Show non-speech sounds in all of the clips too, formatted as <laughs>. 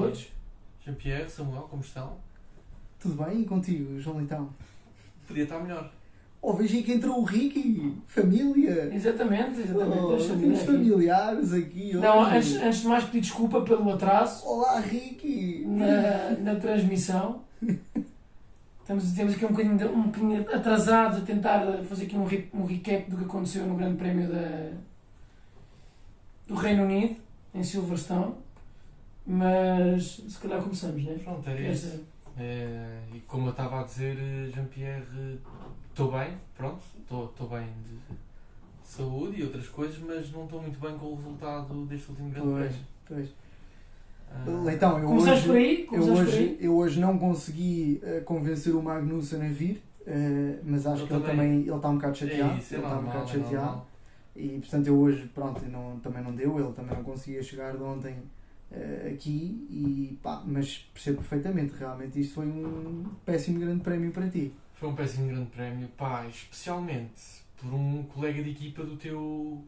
todos. Jean-Pierre, Samuel, como estão? Tudo bem? E contigo, João Leitão? Podia estar melhor. Oh, vejo aí que entrou o Ricky, família. Exatamente, exatamente. Oh, temos aqui. familiares aqui. Não, hoje. antes, antes de mais pedir desculpa pelo atraso Olá, Ricky. na, na transmissão. Estamos, temos aqui um bocadinho, de- um bocadinho atrasados a tentar fazer aqui um, re- um recap do que aconteceu no Grande Prémio da, do Reino Unido, em Silverstone. Mas se calhar começamos, né? Pronto, era isso. É, e como eu estava a dizer, eh, Jean-Pierre, estou bem, pronto, estou bem de saúde e outras coisas, mas não estou muito bem com o resultado deste último grande Pois, prémio. pois. Ah, Leitão, eu Começamos hoje, por aí? eu, hoje, aí? eu hoje não consegui eh, convencer o Magnussen a vir, eh, mas acho Eu que ele também. também ele está um bocado chateado. é isso, é ele está um bocado é chateado. normal. E portanto eu hoje, pronto, não, também não deu, ele também não conseguia chegar de ontem eh, aqui, e, pá, mas percebo perfeitamente, realmente isto foi um péssimo grande prémio para ti. Foi um péssimo grande prémio, pá, especialmente por um colega de equipa do teu.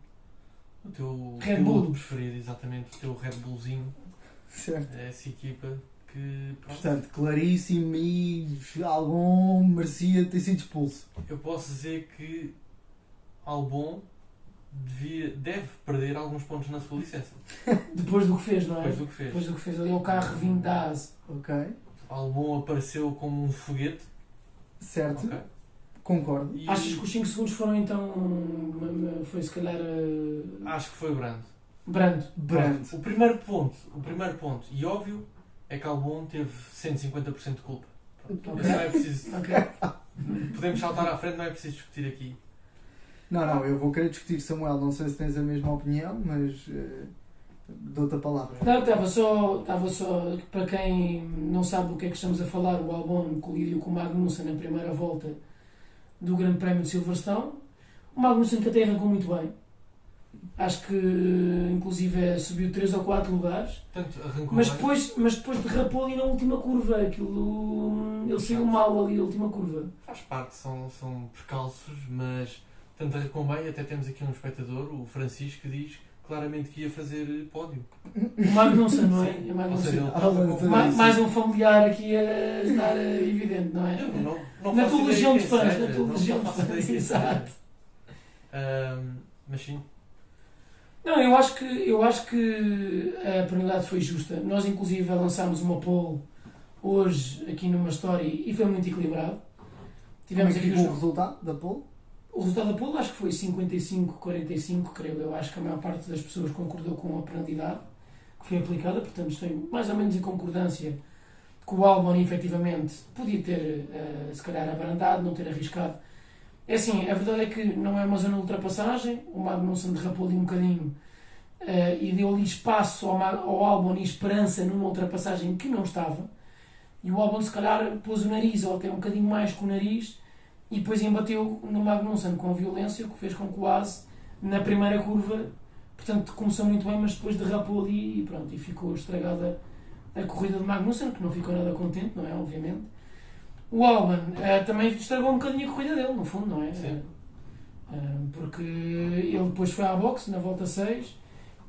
do teu Red Bull. preferido, exatamente, o teu Red Bullzinho, Certo. essa equipa que. pronto, Portanto, claríssimo e algum merecia ter sido expulso. Eu posso dizer que Albon devia, deve perder alguns pontos na sua licença, <laughs> Depois do que fez, não é? depois do que fez. Depois do que fez ali o carro vindo da ASE. Ok? Albon apareceu como um foguete, Certo? ok? Concordo. E Achas que os 5 segundos foram então. Foi se calhar. eh, acho que foi brando. brando. Brand. Pronto, O primeiro ponto, o primeiro ponto, e óbvio, é que Albon teve 150% de culpa. Pronto, Ok. isso não é preciso, Ok. podemos saltar à frente, não é preciso discutir aqui. Não, não, eu vou querer discutir, Samuel. Não sei se tens a mesma opinião, mas eh, dou-te a palavra. Não, estava só, estava só. Para quem não sabe do que é que estamos a falar, o Albon colidiu com o Magnussen na primeira volta do Grande Prémio de Silverstone. O Magnussen que até arrancou muito bem. Acho que inclusive subiu 3 ou 4 lugares. Portanto, Mas bem. depois, mas depois derrapou ali na última curva. Aquilo, ele saiu mal ali na última curva. Faz parte, são, são percalços, mas tanto arrancou bem, até temos aqui um espectador, o Francisco, que diz claramente que ia fazer pódio. O Magnussen, não é? Sim. É Magnussen. seja, Ah, mas- estava com- Ma- mais um familiar aqui a estar eh, evidente, não é? Eu não, não Na tua legião de fãs, na tua não legião de fãs, exato. Ahm, mas sim, Não, eu acho que, eu acho que a penalidade foi justa. Nós, inclusive, lançámos uma poll hoje aqui numa story e foi muito equilibrado. Como é Tivemos que aqui ficou o resultado da pole? O resultado da poll, acho que foi 55-45, creio eu. Acho que a maior parte das pessoas concordou com a penalidade que foi aplicada, portanto, estou mais ou menos em concordância que o Albon, efetivamente, podia ter, eh, se calhar, abrandado, não ter arriscado. É assim, a verdade é que não é uma zona de ultrapassagem, o Magnussen derrapou ali um bocadinho eh, e deu ali espaço ao, ao Albon e esperança numa ultrapassagem que não estava. E o Albon, se calhar, pôs o nariz, ou até um bocadinho mais com o nariz, e depois embateu no Magnussen com violência, o que fez com que o Ase, na primeira curva, portanto, começou muito bem, mas depois derrapou ali e pronto, e ficou estragada a corrida de Magnussen, que não ficou nada contente, não é? Obviamente. O Albon eh, também estragou um bocadinho a corrida dele, no fundo, não é? Sim. Eh, porque ele depois foi à boxe na volta 6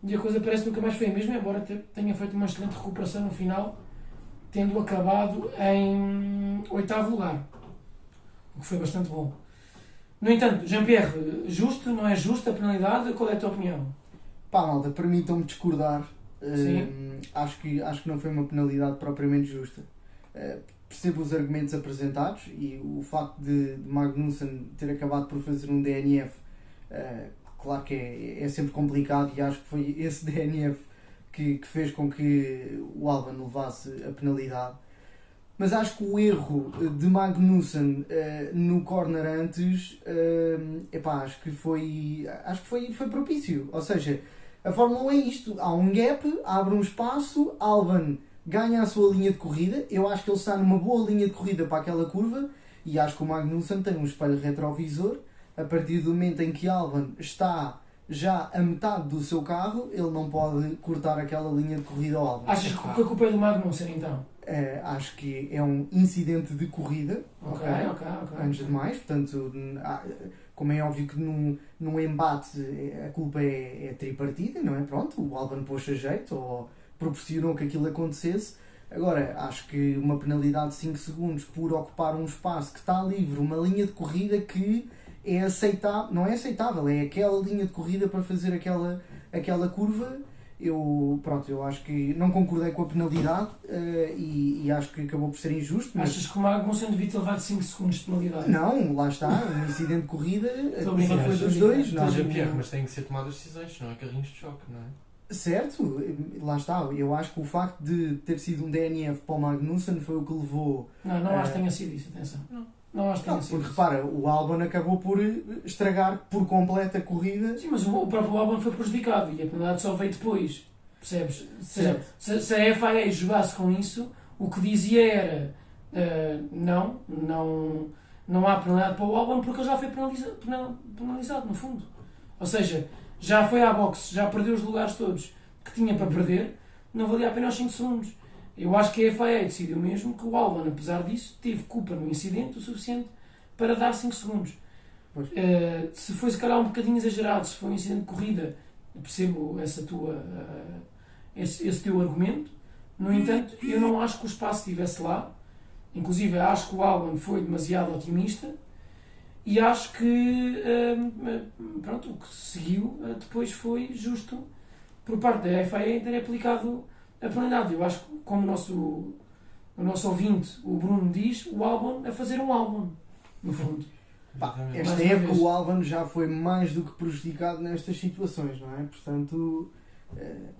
e a coisa parece que nunca mais foi a mesma, embora te- tenha feito uma excelente recuperação no final, tendo acabado em oitavo lugar, o que foi bastante bom. No entanto, Jean-Pierre, justo, não é justo a penalidade? Qual é a tua opinião? Pá, malta, permitam-me discordar. Hum, acho, que, acho que não foi uma penalidade propriamente justa. Eh, percebo os argumentos apresentados e o facto de, de Magnussen ter acabado por fazer um DNF, eh, claro que é, é sempre complicado e acho que foi esse <laughs> DNF que, que fez com que o Albon levasse a penalidade. Mas acho que o erro de Magnussen eh, no corner antes, eh, epá, acho que foi, acho que foi, foi propício. Ou seja, a Fórmula 1 é isto: há um gap, abre um espaço, Albon ganha a sua linha de corrida. Eu acho que ele está numa boa linha de corrida para aquela curva e acho que o Magnussen tem um espelho retrovisor. A partir do momento em que Albon está já a metade do seu carro, ele não pode cortar aquela linha de corrida ao Albon. Achas que a culpa é do Magnussen, então? Eh, acho que é um incidente de corrida, Ok, ok, ok. antes de mais, portanto, há- como é óbvio que num, num embate eh, a culpa é, é tripartida, não é? Pronto, o Albon pôs a jeito, ou proporcionou que aquilo acontecesse. Agora, acho que uma penalidade de 5 segundos por ocupar um espaço que está livre, uma linha de corrida que é aceitável, não é aceitável, é aquela linha de corrida para fazer aquela, aquela curva. Eu, pronto, eu acho que não concordei com a penalidade eh, e, e acho que acabou por ser injusto. Mas Achas que o Magnussen devia ter levado 5 segundos de penalidade? não, lá está, um incidente de corrida, a culpa brincar, foi dos dois. Não, Mas, brincar. Pierre, mas têm que ser tomadas decisões, não é carrinhos de choque, não é? Certo, lá está. Eu acho que o facto de ter sido um DNF para o Magnussen foi o que levou. Não, não acho Eh, que tenha sido isso, atenção. Não. Não acho que Não, porque repara, o Albon acabou por estragar por completo a corrida. Sim, mas o o próprio Albon foi prejudicado e a penalidade só veio depois. Percebes? Se, se, se a FIA jogasse com isso, o que dizia era eh, não, não, não há penalidade para o Albon porque ele já foi penaliza- penal- penalizado, no fundo. Ou seja, já foi à boxe, já perdeu os lugares todos que tinha para perder, não valia a pena os 5 segundos. Eu acho que a FIA decidiu mesmo que o Albon, apesar disso, teve culpa no incidente o suficiente para dar 5 segundos. Eh, se foi se calhar um bocadinho exagerado, se foi um incidente de corrida, percebo essa tua, eh, esse, esse teu argumento. No entanto, eu não acho que o espaço estivesse lá. Inclusive, acho que o Albon foi demasiado otimista e acho que eh, pronto, o que se seguiu depois foi justo por parte da FIA ter aplicado a penalidade. Eu acho que, como o nosso, o nosso ouvinte, o Bruno, diz, o Albon a fazer um álbum, no fundo. Pá, esta época o Albon já foi mais do que prejudicado nestas situações, não é? Portanto, eh,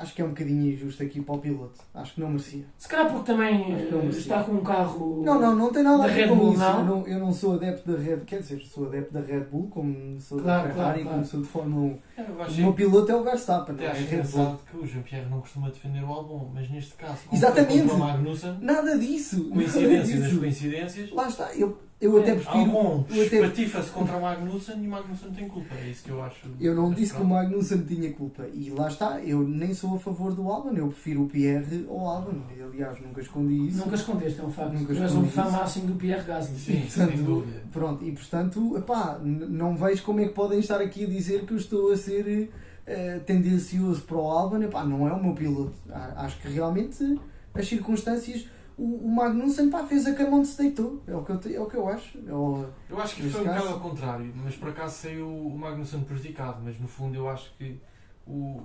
acho que é um bocadinho injusto aqui para o piloto. Acho que não merecia. Se calhar porque também eh, está com um carro. Não, não, não tem nada a ver com Bull, isso. não? Eu, não, eu não sou adepto da Red quer dizer, sou adepto da Red Bull, como sou Claro, da claro, Ferrari, claro. como sou de Fórmula 1. Eu O meu piloto é o Verstappen, não é Red Bull. que o Jean-Pierre não costuma defender o Albon, mas neste caso, Exatamente. Magnussen, Nada disso. Nada coincidência das disso. coincidências, Lá está, eu, eu até É, prefiro. Albon eu até- espatifa-se contra o Magnussen e o Magnussen tem culpa. É isso que eu acho. Eu não disse que o. Magnussen tinha culpa. E lá está, eu nem sou a favor do Albon, eu prefiro o Pierre ao Albon. Aliás, nunca escondi isso. Nunca escondeste, é um facto. Nunca tu és um escondi fã máximo do Pierre Gasly. Sim, Portanto, sem dúvida. Pronto, e portanto, epá, n- não vejo como é que podem estar aqui a dizer que eu estou a ser eh, tendencioso para o Albon. Epá, não é o meu piloto. Acho que realmente as circunstâncias. O, o Magnussen pá, fez a cama onde se deitou. É o que eu, te- é o que eu acho. É Eu acho que foi um caso- bocado ao contrário, mas por acaso saiu o Magnussen prejudicado, mas no fundo eu acho que o.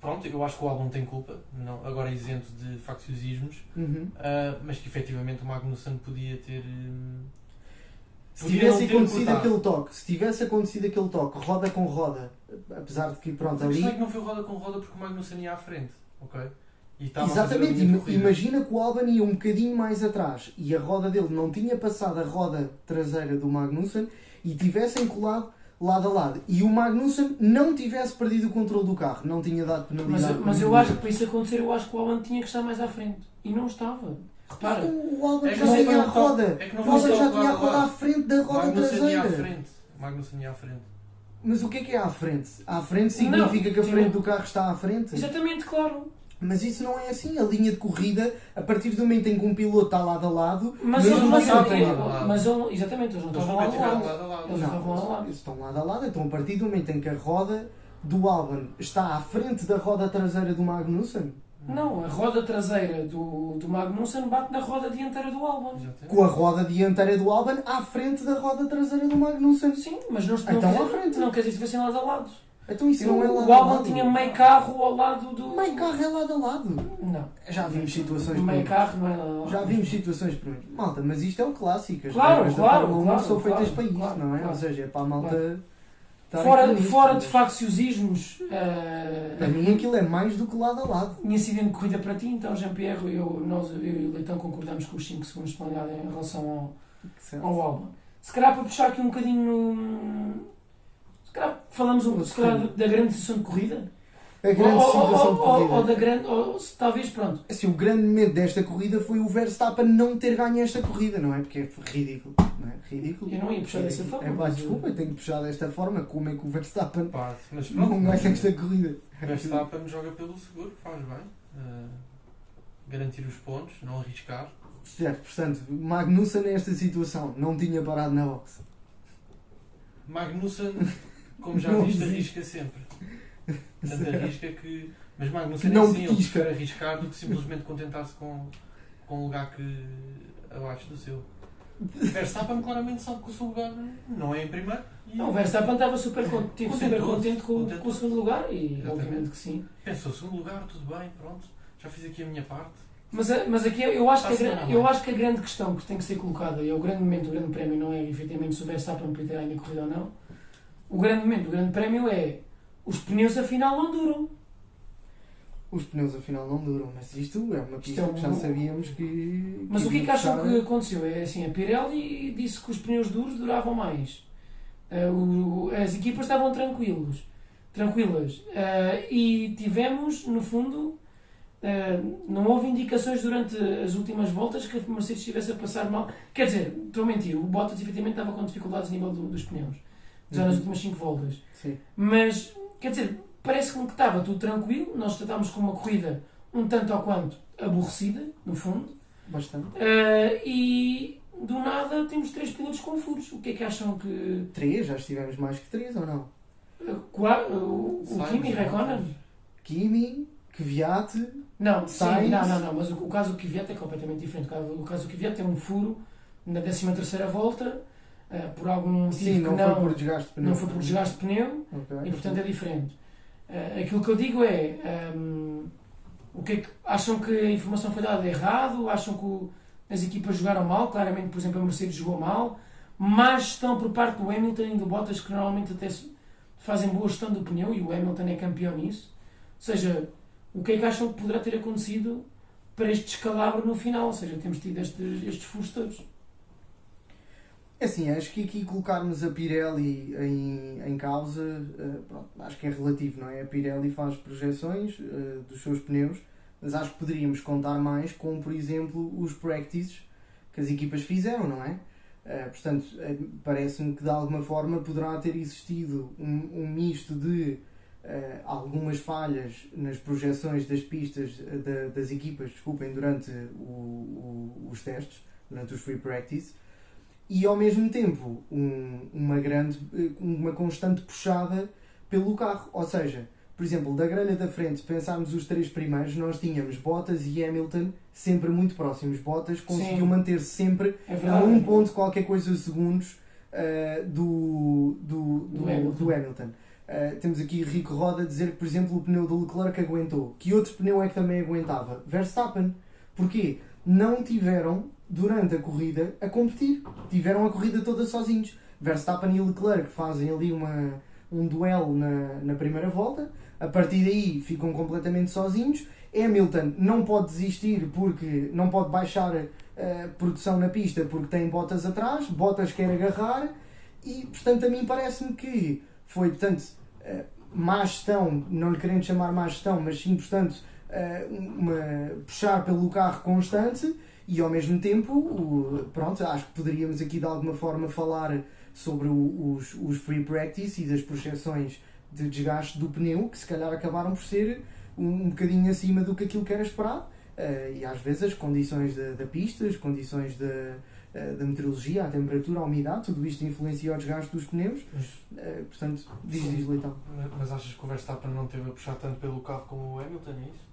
Pronto, eu acho que o Albon tem culpa, não, agora isento de facciosismos, Uhum. ah, mas que efetivamente o Magnussen podia ter. hum, Se tivesse acontecido cortado. aquele toque, se tivesse acontecido aquele toque, roda com roda, apesar de que, pronto, A ali. é que não foi roda com roda porque o Magnussen ia à frente, ok? E a Exatamente, imagina que o Albon ia um bocadinho mais atrás e a roda dele não tinha passado a roda traseira do Magnussen e tivessem colado lado a lado e o Magnussen não tivesse perdido o controle do carro, não tinha dado Mas, penalidade. mas eu acho que para isso acontecer, eu acho que o Albon tinha que estar mais à frente. E não estava. Repara, o Albon É já não foi tinha a roda. é não O só já tinha a roda à frente da O roda Magnussen ia à traseira. frente. O Magnussen ia à frente. Mas o que é que é à frente? À frente Não, significa que a frente do carro está à frente? exatamente, claro. Mas isso não é assim. A linha de corrida, a partir do momento em que um piloto está lado a lado, Mas mesmo ele, mas, que ele, não tenha- lado a lado. mas ele, exatamente, eles não Eles ao lado. a lado. Eles Não, estavam lado a lado. eles estão lado a lado, então a partir do momento em que a roda do Albon está à frente da roda traseira do Magnussen, Não, a roda traseira do, do Magnussen bate na roda dianteira do Albon. Com a roda dianteira do Albon à frente da roda traseira do Magnussen. Sim, mas não, não, Então, quer, à frente. não quer dizer que estivessem lado a lado. Então isso não é lado o lado. tinha meio carro ao lado do. Meio carro é lado a lado. Não. Já vimos situações Meio carro não é lado a lado. Já vimos situações. Malta, mas isto é o clássico. Claro, claro, Fórmula 1 claro, são feitas para claro, não é? Ou seja, é para a malta. Fora, fora de facciosismos, eh, Para mim aquilo é mais do que lado a lado. um incidente de corrida para ti, então, Jean-Pierre, eu, nós, eu e o Leitão concordamos com os 5 segundos de penalidade em relação ao, ao. Se calhar para puxar aqui um bocadinho calhar falamos um, calhar da grande decisão de corrida. A grande ou, ou- situação ou- de ou- corrida. ou da grande. Ou, talvez, pronto. Assim, o grande medo desta corrida foi o Verstappen não ter ganho esta corrida, não é? Porque é ridículo, não é? Ridículo. Eu não ia puxar dessa Ridículo. forma, É pá, desculpa, eu tenho que puxar desta forma. Como é que o Verstappen Pá, mas pronto, não ganha esta corrida? Verstappen joga pelo seguro, faz bem. Ah, garantir os pontos, não arriscar. Certo, portanto, Magnussen nesta situação não tinha parado na box. Magnussen, como já Não viste, arrisca sempre. tanto arrisca que. Mas Magnussen Não é assim, ele prefere arriscar do que simplesmente contentar-se com, com um lugar que. abaixo do seu. Verstappen claramente sabe que o seu lugar não é em primeiro. Não, o Verstappen estava super, con- esteve super contente com, com o segundo lugar e Exatamente. obviamente que sim. Pensou, segundo lugar, tudo bem, pronto, já fiz aqui a minha parte. Mas, a- mas aqui eu acho, que a, Passa gran- nada, eu não acho que a grande questão que tem que ser colocada, e é o grande momento do grande prémio, não é efetivamente se o Verstappen ter ainda corrida ou não. O grande momento do grande prémio é os pneus afinal não duram. Os pneus afinal não duram, mas isto é uma pista é um- que já sabíamos que. Mas o que é que acham que aconteceu? É assim, a Pirelli disse que os pneus duros duravam mais. Ah, o- as equipas estavam tranquilos, tranquilas. Ah, e tivemos, no fundo, ah, não houve indicações durante as últimas voltas que a Mercedes estivesse a passar mal. Quer dizer, estou a mentir, o Bottas efetivamente estava com dificuldades a nível do- dos pneus, já nas Uhum. últimas 5 voltas. Sim. Mas, quer dizer, parece-me que estava tudo tranquilo. Nós tratámos com uma corrida um tanto ou quanto aborrecida, no fundo. Bastante. Uh, e do nada temos três pilotos com furos. O que é que acham que. Três, já estivemos mais que três ou não? uh, qua- uh, o Sainz, Kimi Raikkonen? Kimi, Kvyat, Não, sim, não, não, não, mas o, o caso do Kvyat é completamente diferente. O caso, o caso do Kvyat tem um furo na 13 volta, uh, por algum motivo sim, não, que foi por desgaste de pneu. não foi por desgaste de pneu. Ok. E portanto é diferente. Eh, aquilo que eu digo é. ehm, o que é que acham que a informação foi dada errado? Acham que o- as equipas jogaram mal? Claramente, por exemplo, a Mercedes jogou mal. Má gestão por parte do Hamilton e do Bottas, que normalmente até fazem boa gestão do pneu e o Hamilton é campeão nisso. Ou seja, o que é que acham que poderá ter acontecido para este descalabro no final? Ou seja, temos tido estes, estes todos. É assim, acho que aqui colocarmos a Pirelli em, em causa, eh, pronto, acho que é relativo, não é? A Pirelli faz projeções eh, dos seus pneus, mas acho que poderíamos contar mais com, por exemplo, os practices que as equipas fizeram, não é? Eh, portanto, parece-me que de alguma forma poderá ter existido um, um misto de algumas falhas nas projeções das pistas da- das equipas, desculpem, durante o- o- os testes, durante os free practice, e ao mesmo tempo um- uma grande, uma constante puxada pelo carro. Ou seja, por exemplo, da grelha da frente, pensarmos os três primeiros, nós tínhamos Bottas e Hamilton sempre muito próximos. Bottas conseguiu manter-se sempre É a um ponto qualquer coisa segundos eh, do, do, do, Do Hamilton. do Hamilton. Eh, temos aqui Rico Roda a dizer que, por exemplo, o pneu do Leclerc aguentou. Que outro pneu é que também aguentava? Verstappen. Porquê? Não tiveram, durante a corrida, a competir. Tiveram a corrida toda sozinhos. Verstappen e Leclerc fazem ali uma, um duelo na, na primeira volta. A partir daí ficam completamente sozinhos. Hamilton não pode desistir porque não pode baixar a produção na pista porque tem botas atrás, botas quer agarrar e portanto a mim parece-me que foi portanto eh, má gestão, não lhe querendo chamar má gestão, mas sim portanto eh, uma, puxar pelo carro constante e ao mesmo tempo o- pronto, acho que poderíamos aqui de alguma forma falar sobre o- os, os free practice e das projeções de desgaste do pneu que se calhar acabaram por ser um, um bocadinho acima do que aquilo que era esperado eh, e às vezes as condições da, da pista, as condições da, eh, da meteorologia, a temperatura, a umidade, tudo isto influencia o desgaste dos pneus. Eh, portanto, diz, diz Leitão. mas achas que o Verstappen não teve a puxar tanto pelo carro como o Hamilton, é isso?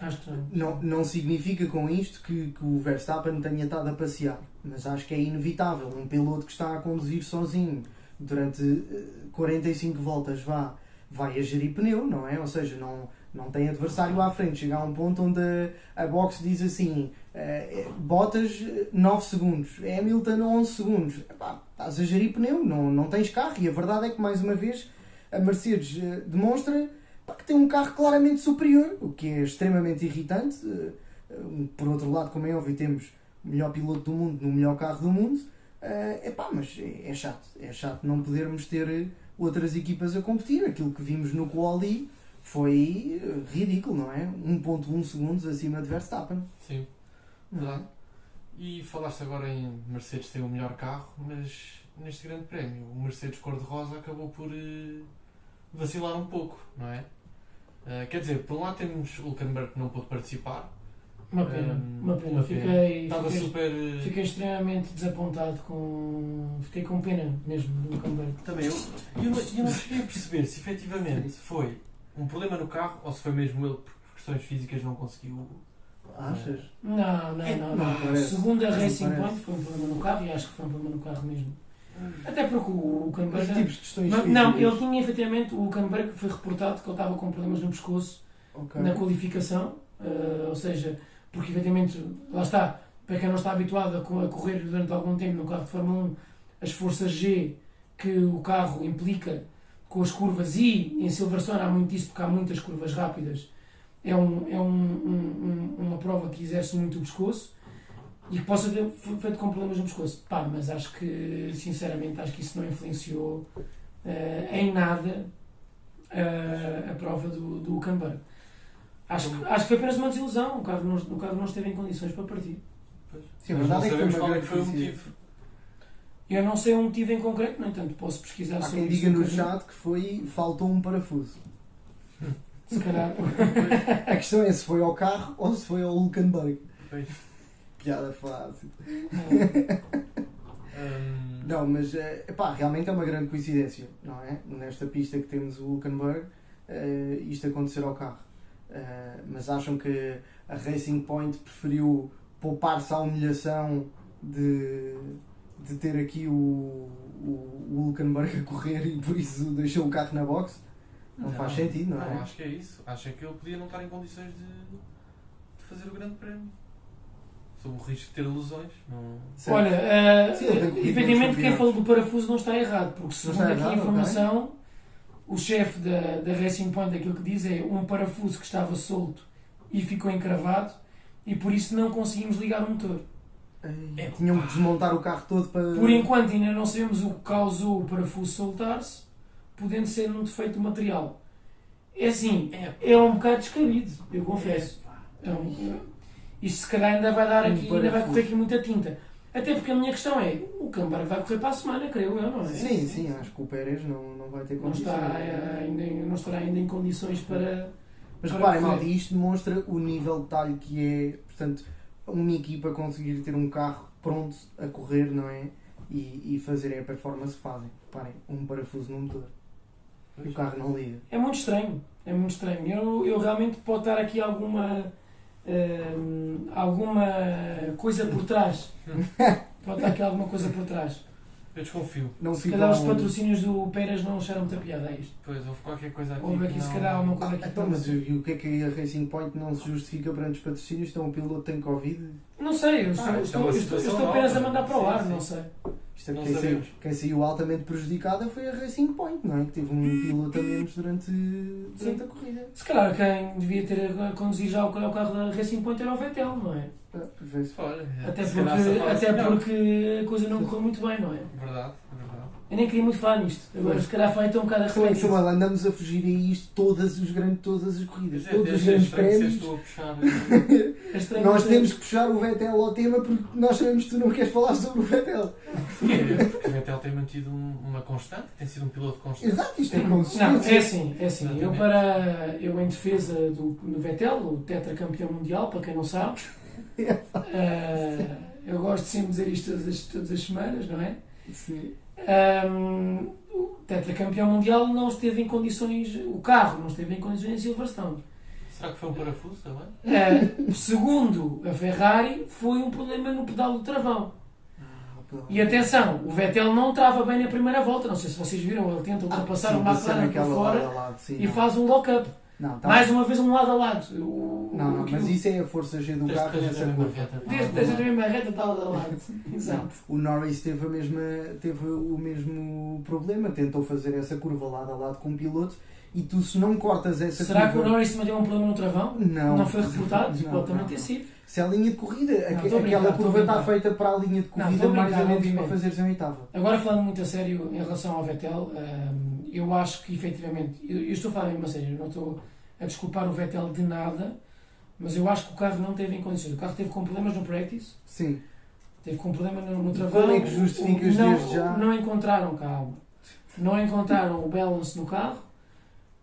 Acho que não. Não, significa com isto que, que o Verstappen tenha estado a passear, mas acho que é inevitável. Um piloto que está a conduzir sozinho durante eh, 45 voltas vá, vai a gerir pneu, não é? Ou seja, não, não tem adversário à frente. Chega a um ponto onde a, a box diz assim: eh, Bottas 9 segundos, Hamilton 11 segundos. Epá, estás a gerir pneu, não, não tens carro. E a verdade é que, mais uma vez, a Mercedes eh, demonstra pá, que tem um carro claramente superior, o que é extremamente irritante. Eh, eh, Por outro lado, como é óbvio, temos o melhor piloto do mundo no melhor carro do mundo. É pá, mas é, é chato. É chato não podermos ter eh, outras equipas a competir. Aquilo que vimos no Quali foi eh, ridículo, não é? 1.1 segundos acima de Verstappen. Sim, verdade. E falaste agora em Mercedes ter o melhor carro, mas neste grande prémio o Mercedes cor-de-rosa acabou por eh, vacilar um pouco, não é? Eh, quer dizer, por um lado temos o Hulkenberg que não pôde participar, Uma pena. Uma pena. uma pena. Fiquei, estava fiquei, super. eh, fiquei extremamente desapontado com. Fiquei com pena mesmo do Camberg. Também eu. E eu, não- eu não cheguei a perceber se efetivamente foi um problema no carro ou se foi mesmo ele por questões físicas não conseguiu. Achas? Não, não, É, não. não não. Segundo a Racing. Point, foi um problema no carro e acho que foi um problema no carro mesmo. Até porque o o Mas Camberg. tipos de questões Mas, físicas. não, ele tinha efetivamente. O Camberg foi reportado que ele estava com problemas no pescoço Ok. na qualificação, eh, ou seja, porque efetivamente, lá está, para quem não está habituado a co- a correr durante algum tempo no carro de Fórmula 1, as forças G que o carro implica com as curvas e em Silverstone há muito isso porque há muitas curvas rápidas, é, um, é um- um- uma prova que exerce muito o pescoço e que possa ter fe- feito com problemas no pescoço. Pá, mas acho que, sinceramente, acho que isso não influenciou eh, em nada eh, a prova do, do Camberg. Acho, que- acho que foi apenas uma desilusão. O carro, não, o carro não esteve em condições para partir. Sim, Mas não é sabemos qual é que foi o coincidência. motivo. Eu não sei um motivo em concreto, no entanto, posso pesquisar Há sobre quem diga no chat que foi faltou um parafuso. Se calhar. <laughs> A questão é se foi ao carro ou se foi ao Hulkenberg. Pois. Piada fácil. <laughs> Hum, Não, mas eh, epá, realmente é uma grande coincidência, não é? Nesta pista que temos o Hulkenberg, eh, isto acontecer ao carro. Eh, mas acham que a Racing Point preferiu poupar-se à humilhação de, de ter aqui o, o, o Hulkenberg a correr e por isso deixou o carro na box? Não, faz sentido, não é? acho que é isso. Acho que ele podia não estar em condições de, de fazer o grande prémio. Sob o risco de ter lesões. Não... Certo. Olha, eh, Sim, efetivamente nos quem falou do parafuso não está errado, porque segundo aqui a errado, informação, o chefe da, da Racing Point aquilo que diz é um parafuso que estava solto e ficou encravado e por isso não conseguimos ligar o motor. Ei, Tinham que desmontar o carro todo para. Por enquanto ainda não sabemos o que causou o parafuso soltar-se, podendo ser um defeito do material. É assim, É, é um bocado descabido, eu confesso. É um- isto se calhar ainda vai dar aqui, ainda vai correr aqui muita tinta. Até porque a minha questão é, o Cambargo vai correr para a semana, creio eu, não é? Sim, sim, acho que o Pérez não, não vai ter Não, condições. está, eh, ainda, não estará ainda em condições para. Mas para reparem, malta, isto demonstra o nível de detalhe que é, portanto, uma equipa conseguir ter um carro pronto a correr, não é? E, e fazerem a performance que fazem. Reparem, um parafuso no motor. E o carro não liga. É muito estranho, é muito estranho. Eu, eu realmente pode estar aqui alguma. Hum, alguma coisa por trás. <laughs> Pode estar aqui alguma coisa por trás. Eu desconfio. Não Se calhar os patrocínios do Pérez não acharam muita piada a isto. Pois, houve qualquer coisa aqui. Houve aqui, que se não- calhar, uma coisa aqui. Então, mas e o que é que a Racing Point não se justifica perante os patrocínios? Então o piloto tem Covid? Não sei, eu estou, Ah, é estou, eu estou- estou apenas a mandar para o Sim, ar, sim. não sei. Isto é Não quem, saiu, quem saiu altamente prejudicada foi a Racing Point, não é? Que teve um piloto a menos durante, durante a corrida. Se calhar quem devia ter a conduzir já o carro da Racing Point era o Vettel, não é? Ah. Olha, Até porque, até melhor. porque a coisa não correu muito bem, não é? Verdade, verdade. Eu nem queria muito falar nisto. Agora, se calhar, foi então um bocado Também, arrependido. Samuel, andamos a fugir a isto todas, os grandes, todas as corridas, é, todos os é grandes prémios. a puxar. <laughs> É Nós que- temos que puxar o Vettel ao tema porque nós sabemos que tu não queres falar sobre o Vettel. Porquê? Porque o Vettel tem mantido um- uma constante, tem sido um piloto constante. Exato, isto é Não, consistência. é assim, é assim. Eu, para, eu em defesa do, do Vettel, o tetracampeão mundial, para quem não sabe, <laughs> eh, eu gosto de sempre dizer isto todas as, todas as semanas, não é? Sim. Ahm, o tetracampeão mundial não esteve em condições, o carro não esteve em condições em Silverstone. Será que foi um parafuso também? Eh, segundo a Ferrari, foi um problema no pedal do travão. E atenção, o Vettel não estava bem na primeira volta, não sei se vocês viram, ele tenta ultrapassar Sim, o McLaren por fora lado, sim, e não. faz um lock-up. Não, tá. Mais uma vez um lado a lado. O- Não, não, mas isso é a força G do Desde carro que esteja nessa na mesma curva. reta, tá Desde, desde a mesma reta está lado a lado. <laughs> Não, Exato. o Norris teve, a mesma, teve o mesmo problema, tentou fazer essa curva lado a lado com o piloto e tu se não cortas essa Será que o curva... Norris também teve um problema no travão? Não, Não, foi reportado? Não, Pode também não, ter não. sido. Se é a linha de corrida, Não, a aquela a curva está feita para a linha de Não, corrida a mais ou menos para fazeres em oitava. Agora falando muito a sério em relação ao Vettel, hum, eu acho que efetivamente, eu, eu estou a falar mesmo a sério, eu não estou a desculpar o Vettel de nada, mas eu acho que o carro não teve em condições. O carro teve com problemas no practice, Sim. teve com problema no, no travão. Como é que justificas O- não, já? Não encontraram, calma, não encontraram o balance no carro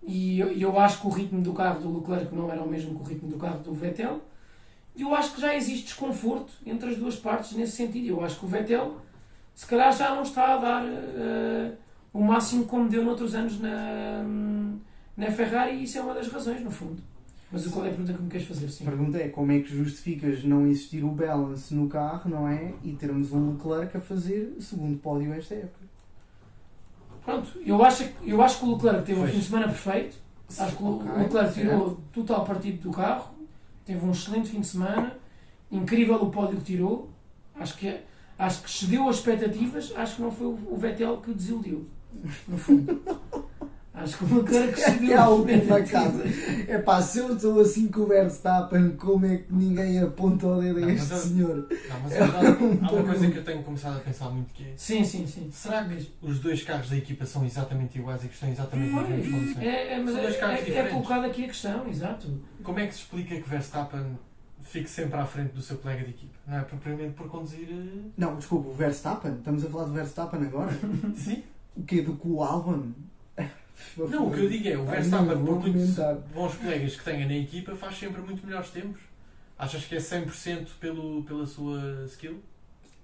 e eu, eu acho que o ritmo do carro do Leclerc não era o mesmo que o ritmo do carro do Vettel. E eu acho que já existe desconforto entre as duas partes nesse sentido. Eu acho que o Vettel, se calhar, já não está a dar eh, o máximo como deu noutros anos na, na Ferrari e isso é uma das razões, no fundo. Mas qual é a pergunta que me queres fazer? A Sim. pergunta é como é que justificas não existir o balance no carro, não é? E termos um Leclerc a fazer segundo pódio esta época. Pronto, eu acho, que- eu acho que o Leclerc teve um fim de semana perfeito. Acho que o Leclerc tirou certo. total partido do carro. Teve um excelente fim de semana. Incrível o pódio que tirou. Acho que, acho que excedeu as expectativas. Acho que não foi o o Vettel que desiludiu. No fundo. <laughs> acho que o Leclerc excedeu É a as última expectativas. É pá, se eu estou assim com o Verstappen, como é que ninguém aponta o dedo a este senhor? Não, mas É um há uma coisa que eu tenho começado a pensar muito que é Sim, sim, sim. será que os dois carros da equipa são exatamente iguais e que estão exatamente nas mesmas condições? É, é, mas São dois é, carros é, é colocada aqui a questão, exato. Como é que se explica que Verstappen fique sempre à frente do seu colega de equipa? Não é propriamente por conduzir. eh, Não, desculpa, o Verstappen? Estamos a falar do Verstappen agora? <laughs> Sim? O quê? Do que o Albon? Não, o que eu digo é, o Verstappen, por muitos bons colegas que tenha na equipa, faz sempre muito melhores tempos. Achas que é 100% pelo, pela sua skill?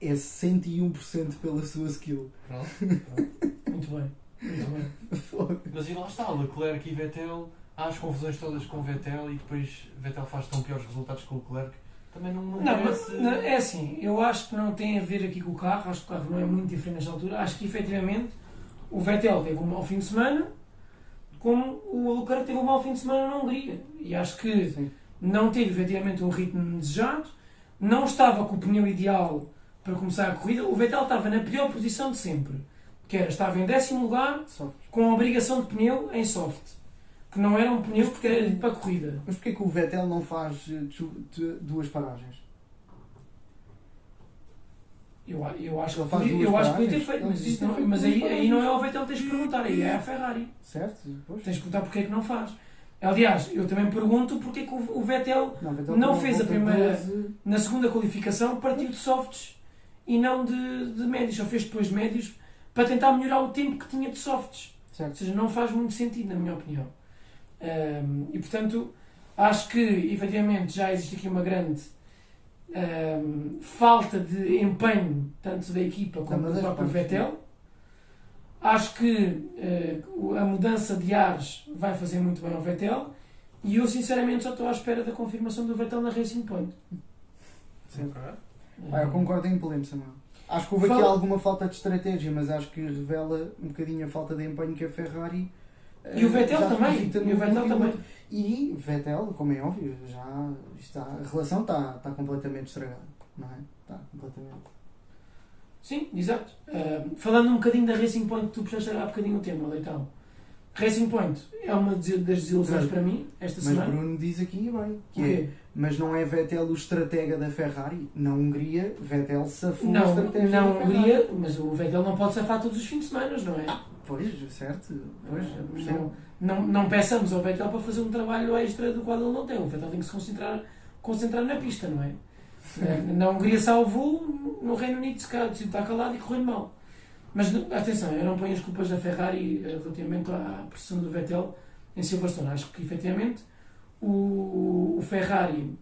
É 101% pela sua skill. Pronto. <laughs> Muito bem. Muito bem. Foda. Mas e lá está, Leclerc e Vettel, há as confusões todas com Vettel e depois Vettel faz tão piores resultados que o Leclerc. Também não, não, Não, mas parece... não, é assim, eu acho que não tem a ver aqui com o carro, acho que o carro não é muito diferente nesta altura. Acho que efetivamente o Vettel teve um mau fim de semana, como o Leclerc teve um mau fim de semana na Hungria. E acho que Sim. não teve efetivamente um ritmo desejado, não estava com o pneu ideal para começar a corrida. O Vettel estava na pior posição de sempre, que era estava em décimo lugar Só. com a obrigação de pneu em soft, que não era um pneu porque era para a corrida. Mas porquê que o Vettel não faz eh, duas paragens? Eu, eu acho que podia, eu acho que podia ter feito, mas, isso não- mas aí, aí não é ao Vettel que tens de perguntar, aí é à Ferrari. Certo? Pois. Tens de perguntar porque é que não faz. Aliás, eu também pergunto porque é que o o Vettel, Não, Vettel Não fez a primeira- 12. na segunda qualificação, partiu de softs e não de, de médios. Só fez depois médios para tentar melhorar o tempo que tinha de softs. Ou Certo. seja, não faz muito sentido, na minha opinião. Ahm, e portanto, acho que efetivamente já existe aqui uma grande ahm, falta de empenho, tanto da equipa como do as próprio partes, Vettel. Acho que eh, o- a mudança de ares vai fazer muito bem ao Vettel. E eu, sinceramente, só estou à espera da confirmação do Vettel na Racing Point. Certo. Ok. Ah, eu concordo em pleno, Samuel. Acho que houve aqui alguma falta de estratégia, mas acho que revela um bocadinho a falta de empenho que a Ferrari. E o Vettel já também. E o Vettel também. E Vettel, como é óbvio, já está, a relação está, está completamente estragada, não é? Está completamente. Sim, exato. Uh, falando um bocadinho da Racing Point, tu puxaste há bocadinho o tema, Leitão. Racing Point é uma das desilusões Mas- para mim esta Mas semana. Bruno diz aqui bem, que O é, mas não é Vettel o estratega da Ferrari? Na Hungria, Vettel safou Não, estratégia não da Ferrari. Hungria, mas o Vettel não pode safar todos os fins de semana, não é? Pois, certo. Pois, não, não, não peçamos ao Vettel para fazer um trabalho extra do qual ele não tem. O Vettel tem que se concentrar, concentrar na pista, não é? Na- Na Hungria salvou, no Reino Unido se calhar, está calado e correndo mal. Mas atenção, eu não ponho as culpas da Ferrari eh, relativamente à pressão do Vettel em Silverstone. Acho que efetivamente o, o Ferrari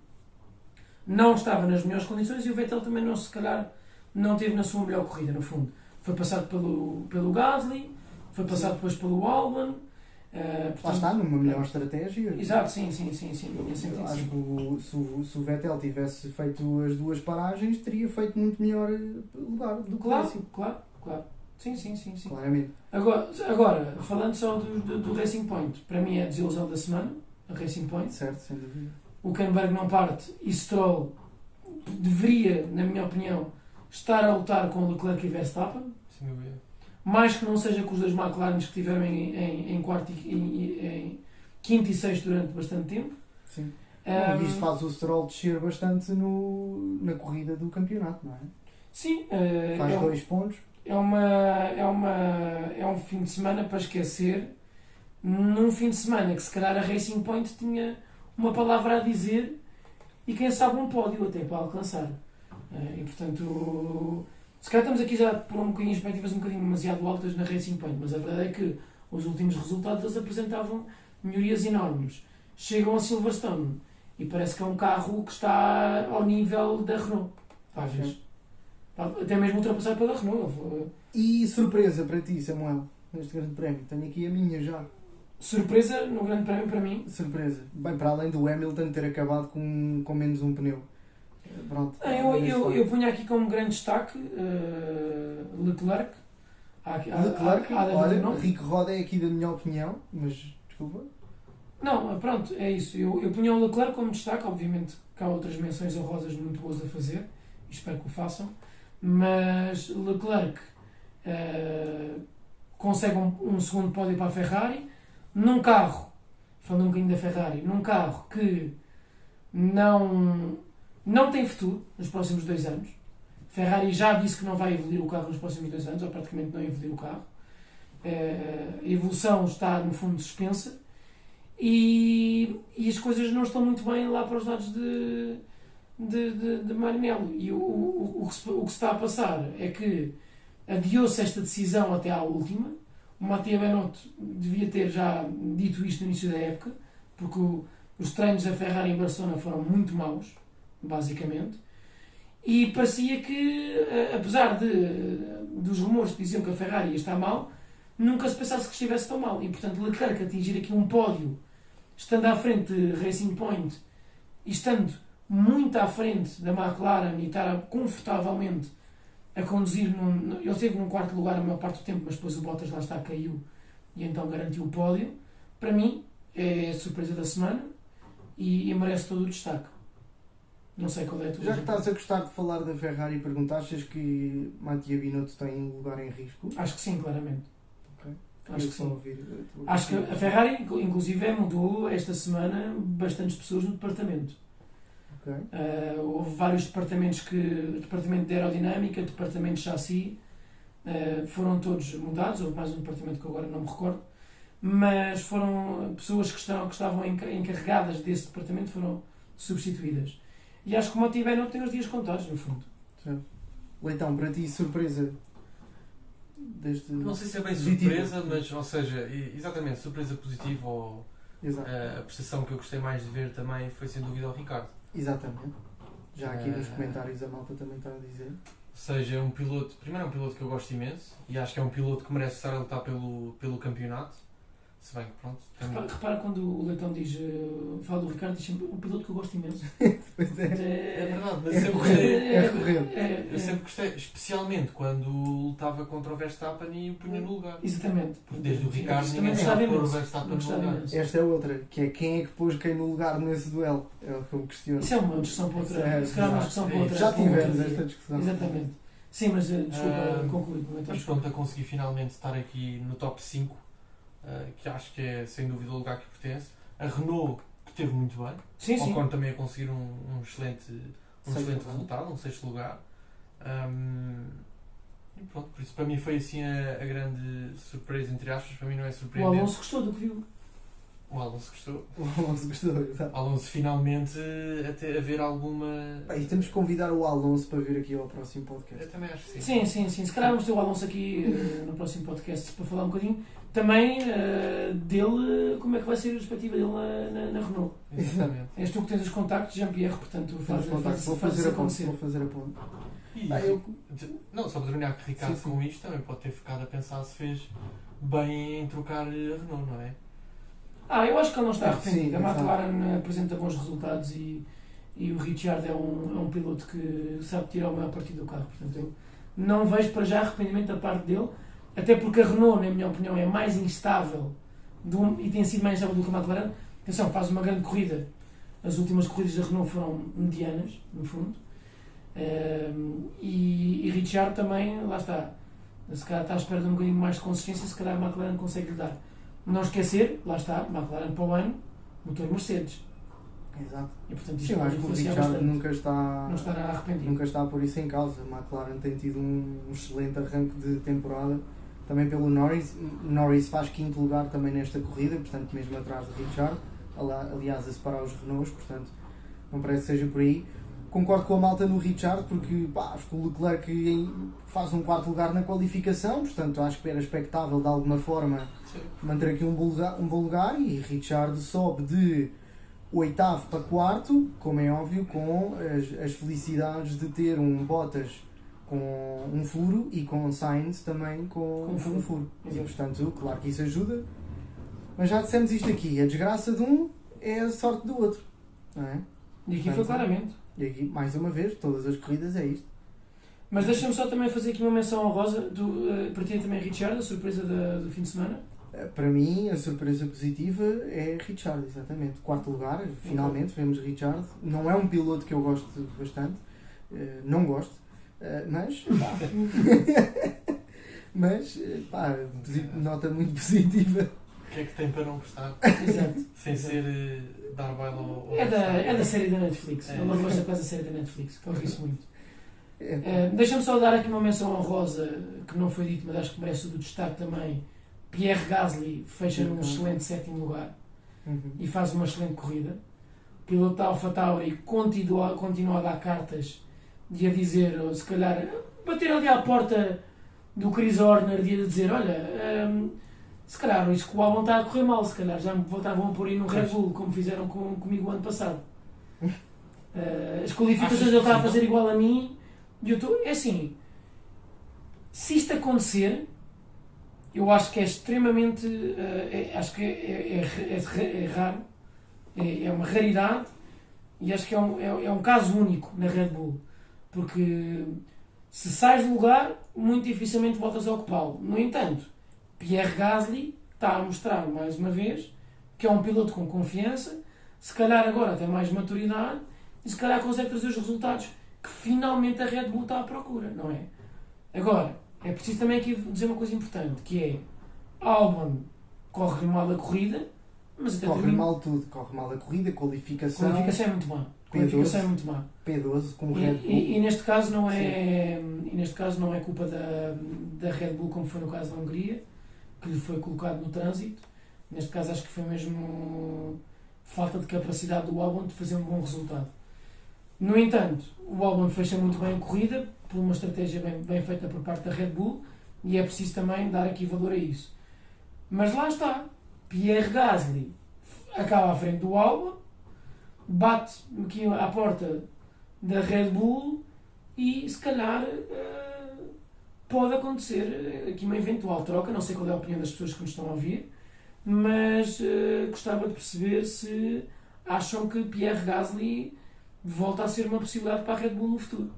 não estava nas melhores condições e o Vettel também não se calhar não teve na sua melhor corrida, no fundo. Foi passado pelo, pelo Gasly, foi passado Sim. depois pelo Albon. eh, Lá portanto- está, numa melhor estratégia. Exato, sim, sim, sim, sim, sentido, Acho sim. que o- se, o, se o Vettel tivesse feito as duas paragens, teria feito muito melhor eh, lugar do Claro, clássico. claro, claro. Sim, sim, sim, sim. Claramente. Agora, agora falando só do, do, do Racing Point, para mim é a desilusão da semana, a Racing Point. Certo, sem dúvida. O Canberg não parte e Stroll deveria, na minha opinião, estar a lutar com Leclerc e Verstappen. Sem dúvida. Mais que não seja com os dois McLaren que estiveram em, em, em quarto e em, em quinto e sexto durante bastante tempo. Sim. Ahm, E isto faz o Stroll descer bastante no, na corrida do campeonato, não é? sim, eh, Faz é um- dois pontos. é uma é uma é um fim de semana para esquecer num fim de semana que se calhar a Racing Point tinha uma palavra a dizer e quem sabe um pódio até para alcançar Eh, e portanto se calhar estamos aqui já por um bocadinho expectativas um bocadinho demasiado altas na Racing Point mas a verdade é que os últimos resultados eles apresentavam melhorias enormes chegam a Silverstone e parece que é um carro que está ao nível da Renault talvez até mesmo ultrapassado pela Renault E surpresa para ti, Samuel, neste grande prémio. Tenho aqui a minha já. Surpresa no Grande Prémio para mim. Surpresa. Bem, para além do Hamilton ter acabado com, com menos um pneu. Pronto. Ah, Eu, eu, eu punha aqui como grande destaque eh, Leclerc. Há, há, Leclerc, há, há olha. Rico Roda é aqui da minha opinião, mas desculpa. Não, pronto, é isso. Eu, eu punha o Leclerc como destaque, obviamente que há outras menções honrosas muito boas a fazer, espero que o façam, mas Leclerc eh, consegue um, um segundo pódio para a Ferrari, num carro, falando um bocadinho da Ferrari, num carro que não, não tem futuro nos próximos dois anos. Ferrari já disse que não vai evoluir o carro nos próximos dois anos, ou praticamente não evoluir o carro. Eh, a evolução está, no fundo, suspensa e, e as coisas não estão muito bem lá para os lados de, de, de, de Marinello. E o, o, o, que se, o que se está a passar é que adiou-se esta decisão até à última. O Mattia Benotto devia ter já dito isto no início da época, porque os treinos da Ferrari em Barcelona foram muito maus, basicamente. E parecia que, eh, apesar de, dos rumores que diziam que a Ferrari estar mal, nunca se pensasse que estivesse tão mal. E, portanto, Leclerc atingir aqui um pódio, estando à frente de Racing Point e estando muito à frente da McLaren e estar confortavelmente a conduzir. Num, ele esteve num quarto lugar a maior parte do tempo, mas depois o Bottas lá está, caiu e então garantiu o pódio. Para mim, é a surpresa da semana e, e merece todo o destaque. Não sei qual é a tua Já que estás a gostar de falar da Ferrari, perguntar achas que Mattia Binotto tem um lugar em risco? Acho que sim, claramente. Ok. Acho que sim. ouvir Acho que a. Ferrari, inclusive, mudou esta semana bastantes pessoas no departamento. Ok. Uh, houve vários departamentos que. Departamento de aerodinâmica, departamento de chassi, uh, foram todos mudados. Houve mais um departamento que agora não me recordo. Mas foram pessoas que, estão, que estavam enca- encarregadas desse departamento foram substituídas. E acho que o Motiva não tem os dias contados, no fundo. Leitão, para ti, surpresa deste. Não sei se é bem Positivo. surpresa, mas, ou seja, exatamente, surpresa positiva ou Exato. eh, a prestação que eu gostei mais de ver também foi sem dúvida o Ricardo. Exatamente. Já aqui nos Eh, comentários a malta também está a dizer. Ou seja, é um piloto, primeiro é um piloto que eu gosto imenso e acho que é um piloto que merece estar a lutar pelo, pelo campeonato. Se bem que pronto, tem- Repara, repara quando o Leitão diz. uh, fala do Ricardo, diz sempre um piloto que eu gosto imenso. <laughs> Pois é. é verdade, mas É eu gostei. É recorrente. é- Eu é- sempre gostei, especialmente quando lutava contra o Verstappen e o punha no lugar. Exatamente. Porque desde o Ricardo ninguém sabe pôr o. Verstappen no lugar. Esta é outra, que é quem é que pôs quem no lugar nesse duelo? É o que eu me questiono. Isso é uma discussão para outra. É, se calhar uma discussão para É outra. Já tivemos esta discussão. Exatamente. Sim, mas uh, desculpa, conclui. Leitão, Mas pronto, a conseguir finalmente estar aqui no top 5, eh, que acho que é sem dúvida o lugar que pertence. A Renault, que teve muito bem. Sim, sim. Ocon também a conseguir um, um excelente, um excelente resultado, um sexto lugar. Ahm, e pronto, por isso para mim foi assim a, a grande surpresa, entre aspas. Para mim não é O surpreendente. Alonso gostou do que viu. O Alonso gostou. <laughs> O Alonso gostou, exato. O Alonso finalmente eh, até haver alguma. E temos que convidar o Alonso para vir aqui ao próximo Eu podcast. também acho que sim. Sim, sim, sim. Se calhar vamos ter o Alonso aqui uh, no próximo podcast para falar um bocadinho também uh, dele, como é que vai ser a perspectiva dele na, na, na Renault. Exatamente. És tu que tens os contactos, Jean-Pierre, portanto faz, faz, Vou faz fazer a ponte. acontecer. Vou fazer a ponte. E, Ah, eu- Não, só para terminar que Ricardo Sim, sim. com isto também pode ter ficado a pensar se fez bem em trocar a Renault, não é? Ah, eu acho que ele não está Sim, arrependido. a. McLaren apresenta bons resultados e, e o Richard é um, é um piloto que sabe tirar o maior partido do carro. Portanto, eu não vejo para já arrependimento da parte dele, até porque a Renault, na minha opinião, é mais instável do- e tem sido mais instável do que a McLaren. Atenção, faz uma grande corrida. As últimas corridas da Renault foram medianas, no fundo. Ehm, e, e Richard também, lá está. Se calhar está à espera de um bocadinho mais de consistência, se calhar a McLaren consegue lhe dar. Não esquecer, lá está, McLaren para o ano, motor Mercedes. Exato. E portanto isto Sim, acho que o Richard nunca está, Não estará arrependido. nunca está a pôr isso em causa. A McLaren tem tido um excelente arranque de temporada, também pelo Norris. Norris faz quinto lugar também nesta corrida, portanto, mesmo atrás do Richard. Ali- Aliás, a separar os Renaults, portanto, não parece que seja por aí. Concordo com a malta no Richard, porque pá, acho que o Leclerc faz um quarto lugar na qualificação, portanto, acho que era expectável de alguma forma Sim. manter aqui um bom lugar, um bom lugar e Richard sobe de oitavo para quarto, como é óbvio, com as, as felicidades de ter um Bottas com um furo e com Sainz também com, Com um com um furo. furo. E portanto, claro que isso ajuda. Mas já dissemos isto aqui: a desgraça de um é a sorte do outro. Não é? E aqui foi claramente. E aqui, mais uma vez, todas as corridas é isto. Mas deixa-me só também fazer aqui uma menção honrosa do, uh, para ti também, Richard, a surpresa da- do fim de semana. Eh, Para mim, a surpresa positiva é Richard, exatamente. Quarto lugar, finalmente, vemos Richard. Não é um piloto que eu gosto bastante, eh, não gosto, eh, mas. <laughs> pá. <laughs> mas, pá, posi- nota muito positiva. O que é que tem para não gostar? Exato. Sem Exato. ser eh, dar baila ao. ao É da, é da série da Netflix. É. É uma gosta quase da série da Netflix, que eu isso muito. É, Eh, Deixa-me só dar aqui uma menção honrosa que não foi dito, mas acho que merece o destaque também. Pierre Gasly fecha num Uhum. excelente sétimo lugar uhum. e faz uma excelente corrida. O piloto da AlphaTauri continua, continua a dar cartas e a dizer, ou se calhar, bater ali à porta do Chris Horner e a dizer: Olha, hum, se calhar isso que o álbum está a correr mal, se calhar já me voltavam a pôr aí no Red. Bull, como fizeram com, comigo o ano passado. <laughs> Eh, as qualificações ele está a fazer igual a mim eu. É assim, se isto acontecer, eu acho que é extremamente. eh, é- acho que é, é- é- é- é raro, é, é uma raridade e acho que é um, é, é um caso único na Red Bull. Porque se sais do lugar, muito dificilmente voltas a ocupá-lo. No entanto, Pierre Gasly está a mostrar mais uma vez que é um piloto com confiança, se calhar agora tem mais maturidade e se calhar consegue trazer os resultados que finalmente a Red Bull está à procura, não é? Agora, é preciso também aqui dizer uma coisa importante, que é Albon corre mal a corrida, mas até Corre mal tudo, corre mal a corrida, a qualificação, qualificação é muito má. Qualificação é muito má. P12 com o E, Red Bull. e- e neste caso não é e neste caso não é culpa da, da Red Bull como foi no caso da Hungria que lhe foi colocado no trânsito neste caso acho que foi mesmo falta de capacidade do Albon de fazer um bom resultado no entanto o Albon fecha muito bem a corrida por uma estratégia bem, bem feita por parte da Red Bull e é preciso também dar aqui valor a isso. Mas lá está Pierre Gasly acaba à frente do Albon bate aqui à porta da Red Bull e se calhar eh, pode acontecer eh, aqui uma eventual troca, não sei qual é a opinião das pessoas que nos estão a ouvir, mas eh, gostava de perceber se acham que Pierre Gasly volta a ser uma possibilidade para a Red Bull no futuro.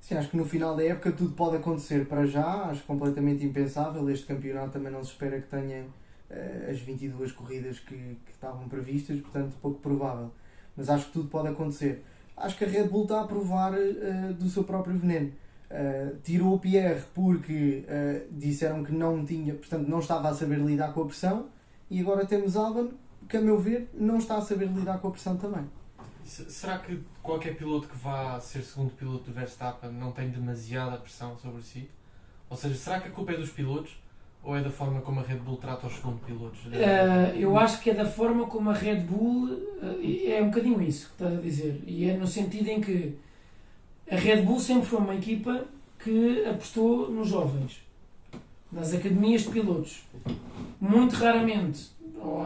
Sim, acho que no final da época tudo pode acontecer para já, acho completamente impensável. Este campeonato também não se espera que tenha eh, as 22 corridas que, que estavam previstas, portanto, pouco provável. Mas acho que tudo pode acontecer. Acho que a Red Bull está a provar eh, do seu próprio veneno. Eh, tirou o Pierre porque disseram que não tinha, portanto, não estava a saber lidar com a pressão, e agora temos Albon que, a meu ver, não está a saber lidar com a pressão também. Se- Será que qualquer piloto que vá ser segundo piloto do Verstappen não tem demasiada pressão sobre si? Ou seja, será que a culpa é dos pilotos ou é da forma como a Red Bull trata os segundo pilotos? Eh, eu acho que é da forma como a Red Bull eh, é um bocadinho isso que estás a dizer, e é no sentido em que a Red Bull sempre foi uma equipa que apostou nos jovens, nas academias de pilotos. Muito raramente,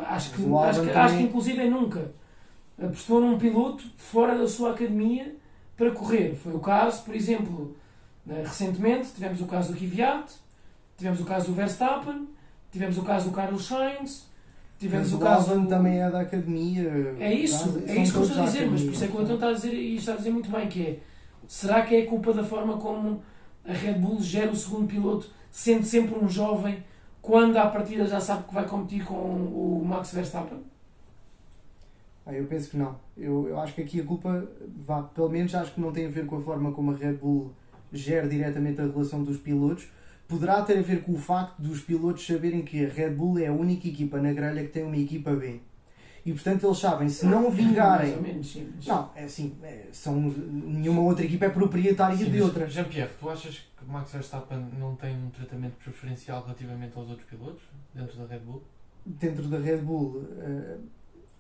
acho que, acho que, acho que inclusive nunca, apostou num piloto fora da sua academia para correr. Foi o caso, por exemplo, né, recentemente tivemos o caso do Kvyat, tivemos o caso do Verstappen, tivemos o caso do Carlos Sainz, tivemos Mas o caso do... também é da academia. É isso, é isso que eu estou a dizer, mas por isso é que o. Antônio está a dizer e está a dizer muito bem que é será que é culpa da forma como a Red Bull gera o segundo piloto, sendo sempre um jovem, quando à partida já sabe que vai competir com o Max Verstappen? Ah, eu penso que não. Eu, eu acho que aqui a culpa, vá, pelo menos acho que não tem a ver com a forma como a Red Bull gera diretamente a relação dos pilotos. Poderá ter a ver com o facto dos pilotos saberem que a Red Bull é a única equipa na grelha que tem uma equipa B. E portanto eles sabem, se não <coughs> Mais vingarem. ou menos, sim. mas- Não, é assim, é, são, nenhuma outra equipa é proprietária Sim, de outra. Jean-Pierre, tu achas que Max Verstappen não tem um tratamento preferencial relativamente aos outros pilotos dentro da Red Bull? Dentro da Red Bull, eh,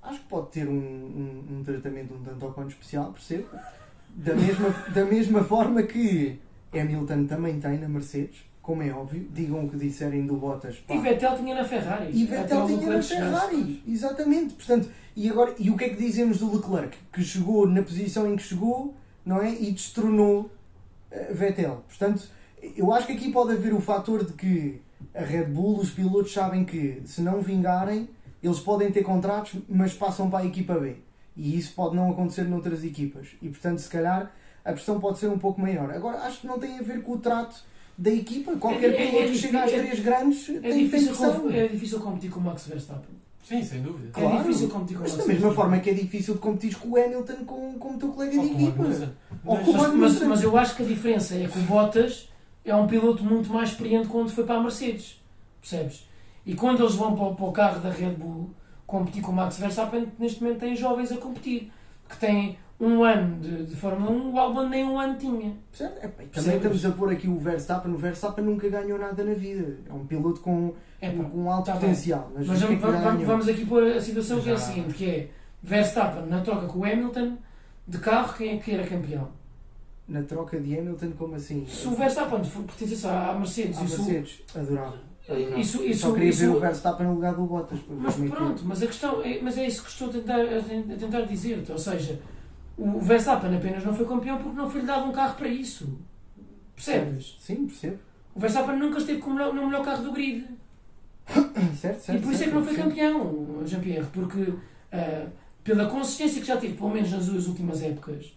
acho que pode ter um, um, um tratamento um tanto ou quanto especial, percebo. Da mesma, da mesma forma que Hamilton também tem na Mercedes, como é óbvio, digam o que disserem do Bottas. pá. E Vettel tinha na Ferrari. E Vettel tinha na. Ferrari, exatamente. Portanto, e, agora, e o que é que dizemos do Leclerc? Que chegou na posição em que chegou, não é? E destronou eh, Vettel. Portanto, eu acho que aqui pode haver o fator de que a Red Bull, os pilotos sabem que se não vingarem, eles podem ter contratos, mas passam para a equipa B. E isso pode não acontecer noutras equipas. E portanto, se calhar, a pressão pode ser um pouco maior. Agora, acho que não tem a ver com o trato da equipa. Qualquer É- é- piloto é que chega às é- três grandes É tem, tem difícil, pressão. com- é difícil competir com o Max Verstappen. Sim, sem dúvida. É Claro. difícil competir com o Mas da mesma forma que é difícil de competir com o Hamilton com, com o teu colega Ou de equipa. Mas- com o Mas, mas eu acho que a diferença é que o Bottas é um piloto muito mais experiente quando foi para a Mercedes. Percebes? E quando eles vão para, o- para o carro da Red Bull competir com o Max Verstappen, neste momento têm jovens a competir. Que têm um ano de, de Fórmula 1, o Albon nem um ano tinha. E também Percebes? estamos a pôr aqui o Verstappen. O Verstappen nunca ganhou nada na vida. É um piloto com, É, com alto tá bem. potencial. Mas, Mas é vamos, ganhou? vamos aqui pôr a situação que é a Já. seguinte, que é Verstappen na troca com o Hamilton, de carro, quem é que era campeão? Na troca de Hamilton, como assim? Se o Verstappen for- pertencesse à Mercedes, À e se o- Mercedes. Adorava. Adorava. Isso- isso- Só queria isso- ver o Verstappen no lugar do Bottas. Mas pronto, mas a questão é, mas é isso que estou a tentar, a ten- a tentar dizer-te. Ou seja, o Verstappen apenas não foi campeão porque não foi-lhe dado um carro para isso. Percebes? Sim, percebo. O Verstappen nunca esteve com o melhor, no melhor carro do grid. <coughs> Certo, certo. e por isso é que não foi campeão, Jean-Pierre. Porque ah, pela consistência que já teve, pelo menos nas duas últimas épocas,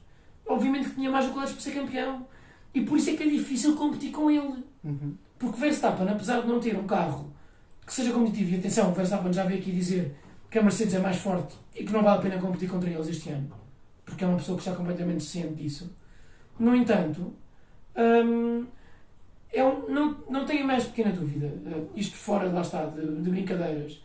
obviamente que tinha mais qualidades para ser campeão. E por isso é que é difícil competir com ele. Uhum. Porque o Verstappen, apesar de não ter um carro que seja competitivo, e atenção, o Verstappen já veio aqui dizer que a Mercedes é mais forte e que não vale a pena competir contra eles este ano, porque é uma pessoa que está completamente ciente disso. No entanto, hum, é um- não, não tenho mais pequena dúvida, eh, isto fora, lá está, de, de brincadeiras,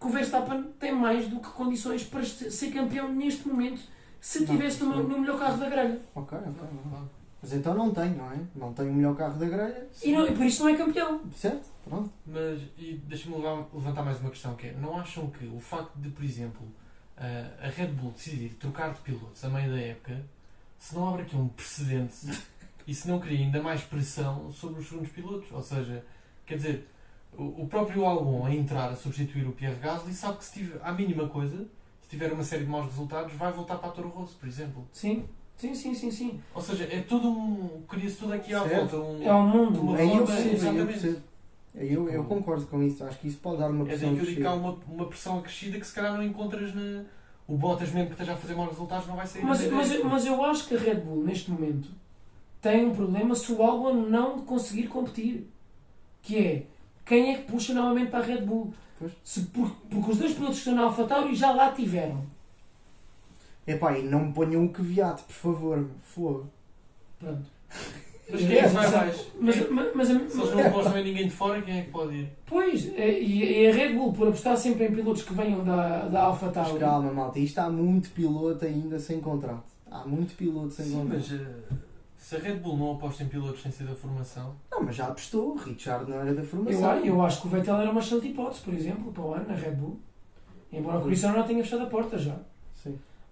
que o Verstappen tem mais do que condições para ser campeão neste momento, se estivesse no, no melhor carro da grelha. Ok, ok. ok. Mas então não tem, não é? Não tem o melhor carro da grelha. E, não- e por isso não é campeão. Certo? Pronto. Mas, e deixa-me levantar mais uma questão, que é, não acham que o facto de, por exemplo, a Red Bull decidir trocar de pilotos a meio da época, se não abre aqui um precedente <laughs> e se não cria ainda mais pressão sobre os segundos pilotos? Ou seja, quer dizer, o, o próprio Albon a entrar a substituir o Pierre Gasly sabe que se tiver a mínima coisa, se tiver uma série de maus resultados, vai voltar para a Toro Rosso, por exemplo. Sim, sim, sim, sim. sim. Ou seja, é todo um. Cria-se tudo aqui à Certo. volta. Um, É um mundo. Uma Aí eu forma- percebo, aí eu percebo. Eu, eu concordo com isso. Acho que isso pode dar uma É pressão. daí que eu digo que há uma, uma pressão acrescida que se calhar não encontras na. O Bottas mesmo que esteja a fazer maus resultados não vai sair Mas, mas, mas eu acho que a Red Bull, neste momento, tem um problema se o Albon não conseguir competir. Que é, quem é que puxa novamente para a Red Bull? Pois. Se, por- porque os dois pilotos que estão na AlphaTauri já lá tiveram. Epá, e não me ponham o que viado, por favor. Fogo. Pronto. <laughs> Mas quem é que vai Mas- mais? Mas, Quem- mas, mas, Se eles não gostam de ninguém de fora, quem é que pode ir? pois, é- e, e a Red Bull, por apostar sempre em pilotos que venham da, da Mas AlphaTauri, calma, malta. Isto há muito piloto ainda sem contrato. Há muito piloto sem Sim, contrato. mas eh, se a Red Bull não aposta em pilotos sem ser da formação, Não, mas já apostou. Richard não era da eu, formação. a- eu acho que o Vettel era uma excelente hipótese, por exemplo, para o ano na Red Bull. Embora o Cristiano não tenha fechado a porta já.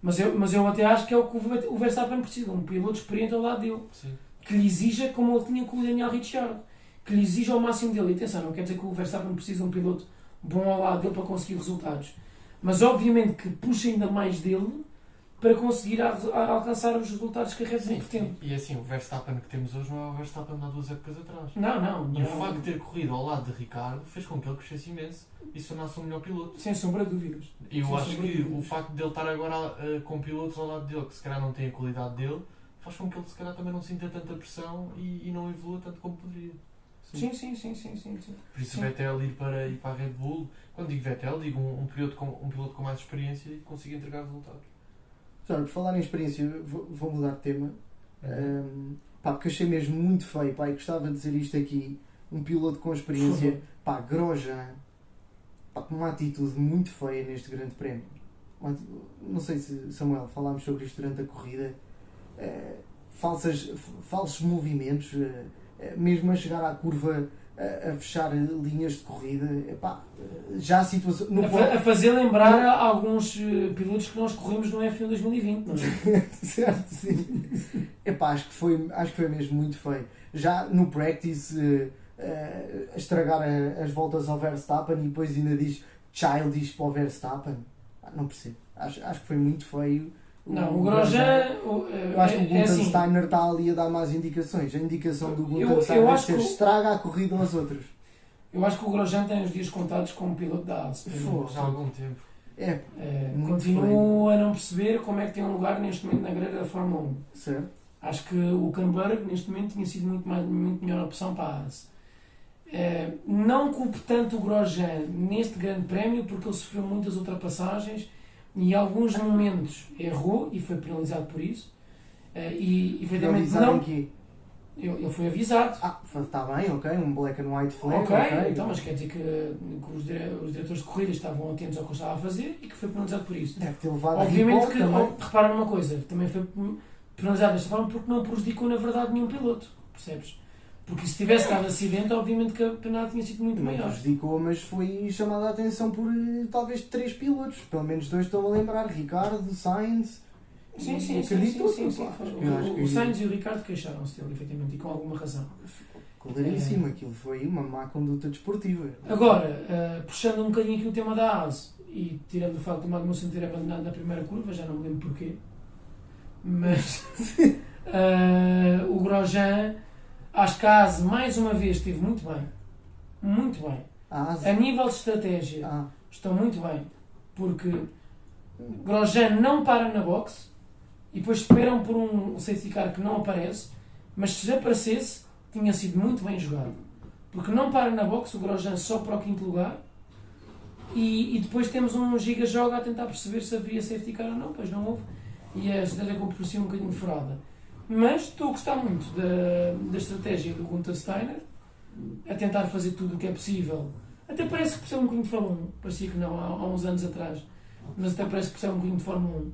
Mas eu, mas eu até acho que é o que o Ver- o Verstappen precisa, um piloto experiente ao lado dele, sim. que lhe exija, como ele tinha com o Daniel Ricciardo, que lhe exija ao máximo dele. E atenção, não quer dizer que o Verstappen precisa de um piloto bom ao lado dele para conseguir resultados, mas obviamente que puxa ainda mais dele para conseguir a- a- alcançar os resultados que a Red Bull Sim, pretende. E assim, o Verstappen que temos hoje não é o Verstappen de há duas épocas atrás. Não, não, E o não. facto de ter corrido ao lado de Ricardo fez com que ele crescesse imenso e se tornasse um melhor piloto. Sem sombra de dúvidas. E eu Sem acho que o facto de ele estar agora eh, com pilotos ao lado dele que se calhar não têm a qualidade dele faz com que ele se calhar também não sinta tanta pressão e, e não evolua tanto como poderia. Sim, sim, sim, sim, sim. sim. Por isso Sim. Vettel ir para, ir para a Red Bull, quando digo Vettel, digo um, um, piloto com, um piloto com mais experiência e que consiga entregar resultados. Já, por falar em experiência, vou, vou mudar de tema. Uhum. Um, pá, porque achei mesmo muito feio, pá, e gostava de dizer isto aqui. Um piloto com experiência, pá, Grosjean, pá, com uma atitude muito feia neste grande prémio. Não sei se, Samuel, falámos sobre isto durante a corrida. Eh, falsas, falsos movimentos, eh, mesmo a chegar à curva a fechar linhas de corrida. Epá, já a situação. A, a fazer lembrar alguns eh, pilotos que nós corremos no F1 2020, não é? <laughs> certo, sim. Epá, acho que, foi, acho que foi mesmo muito feio. Já no practice, eh, a estragar a- as voltas ao Verstappen e depois ainda diz childish para o Verstappen. Ah, não percebo. Acho, acho que foi muito feio. Não, o Grosjean. o- eh, Eu acho que o é, é assim, Gutensteiner está ali a dar más indicações. A indicação do Eu- eu Gutensteiner acho ser que estraga a corrida aos outros. Eu acho que o Grosjean tem os dias contados como piloto da. Já há algum tempo. É, É, continuo a não perceber como é que tem um lugar neste momento na grelha da Fórmula 1. certo. Acho que o Canberg neste momento tinha sido muito, mais, muito melhor opção para a Haas. É, não culpo tanto o Grosjean neste grande prémio porque ele sofreu muitas ultrapassagens em alguns momentos errou e foi penalizado por isso. É, e Avisar não. quê? Ele, foi avisado. Ah, está bem, ok, um black and white flag. Ok, ok. então, mas quer dizer que, que os, dire- os diretores de corrida estavam atentos ao que eu estava a fazer e que foi penalizado por isso. Deve ter levado a Obviamente recall que, também. oh, repara numa coisa, também foi penalizado desta forma porque não prejudicou na verdade nenhum piloto, percebes? Porque se tivesse dado acidente, obviamente que a penalidade tinha sido muito Não maior. prejudicou, mas foi chamada a atenção por eh, talvez três pilotos. Pelo menos dois estou a lembrar: Ricardo, Sainz. Sim, sim, sim, O, o Sainz e o Ricardo queixaram-se dele, efetivamente, e com alguma razão. Claríssimo, É. aquilo foi uma má conduta desportiva. Agora, eh, puxando um bocadinho aqui o tema da ASE e tirando o facto do Magnussen ter abandonado na primeira curva, já não me lembro porquê, mas <laughs> eh, o Grosjean, acho que a ASE mais uma vez esteve muito bem, muito bem. Ah, A nível de estratégia, ah, estão muito bem, porque Grosjean não para na box e depois esperam por um safety car que não aparece, mas se aparecesse, tinha sido muito bem jogado. Porque não para na box, o Grosjean só para o quinto lugar e, e depois temos um giga joga a tentar perceber se havia safety car ou não, pois não houve, e a estratégia por ser um bocadinho furada. Mas estou a gostar muito da, da estratégia do Gunther Steiner, a tentar fazer tudo o que é possível. Até parece que percebe um bocadinho de Fórmula 1, parecia que não, há, há uns anos atrás, mas até parece que percebe um bocadinho de Fórmula 1.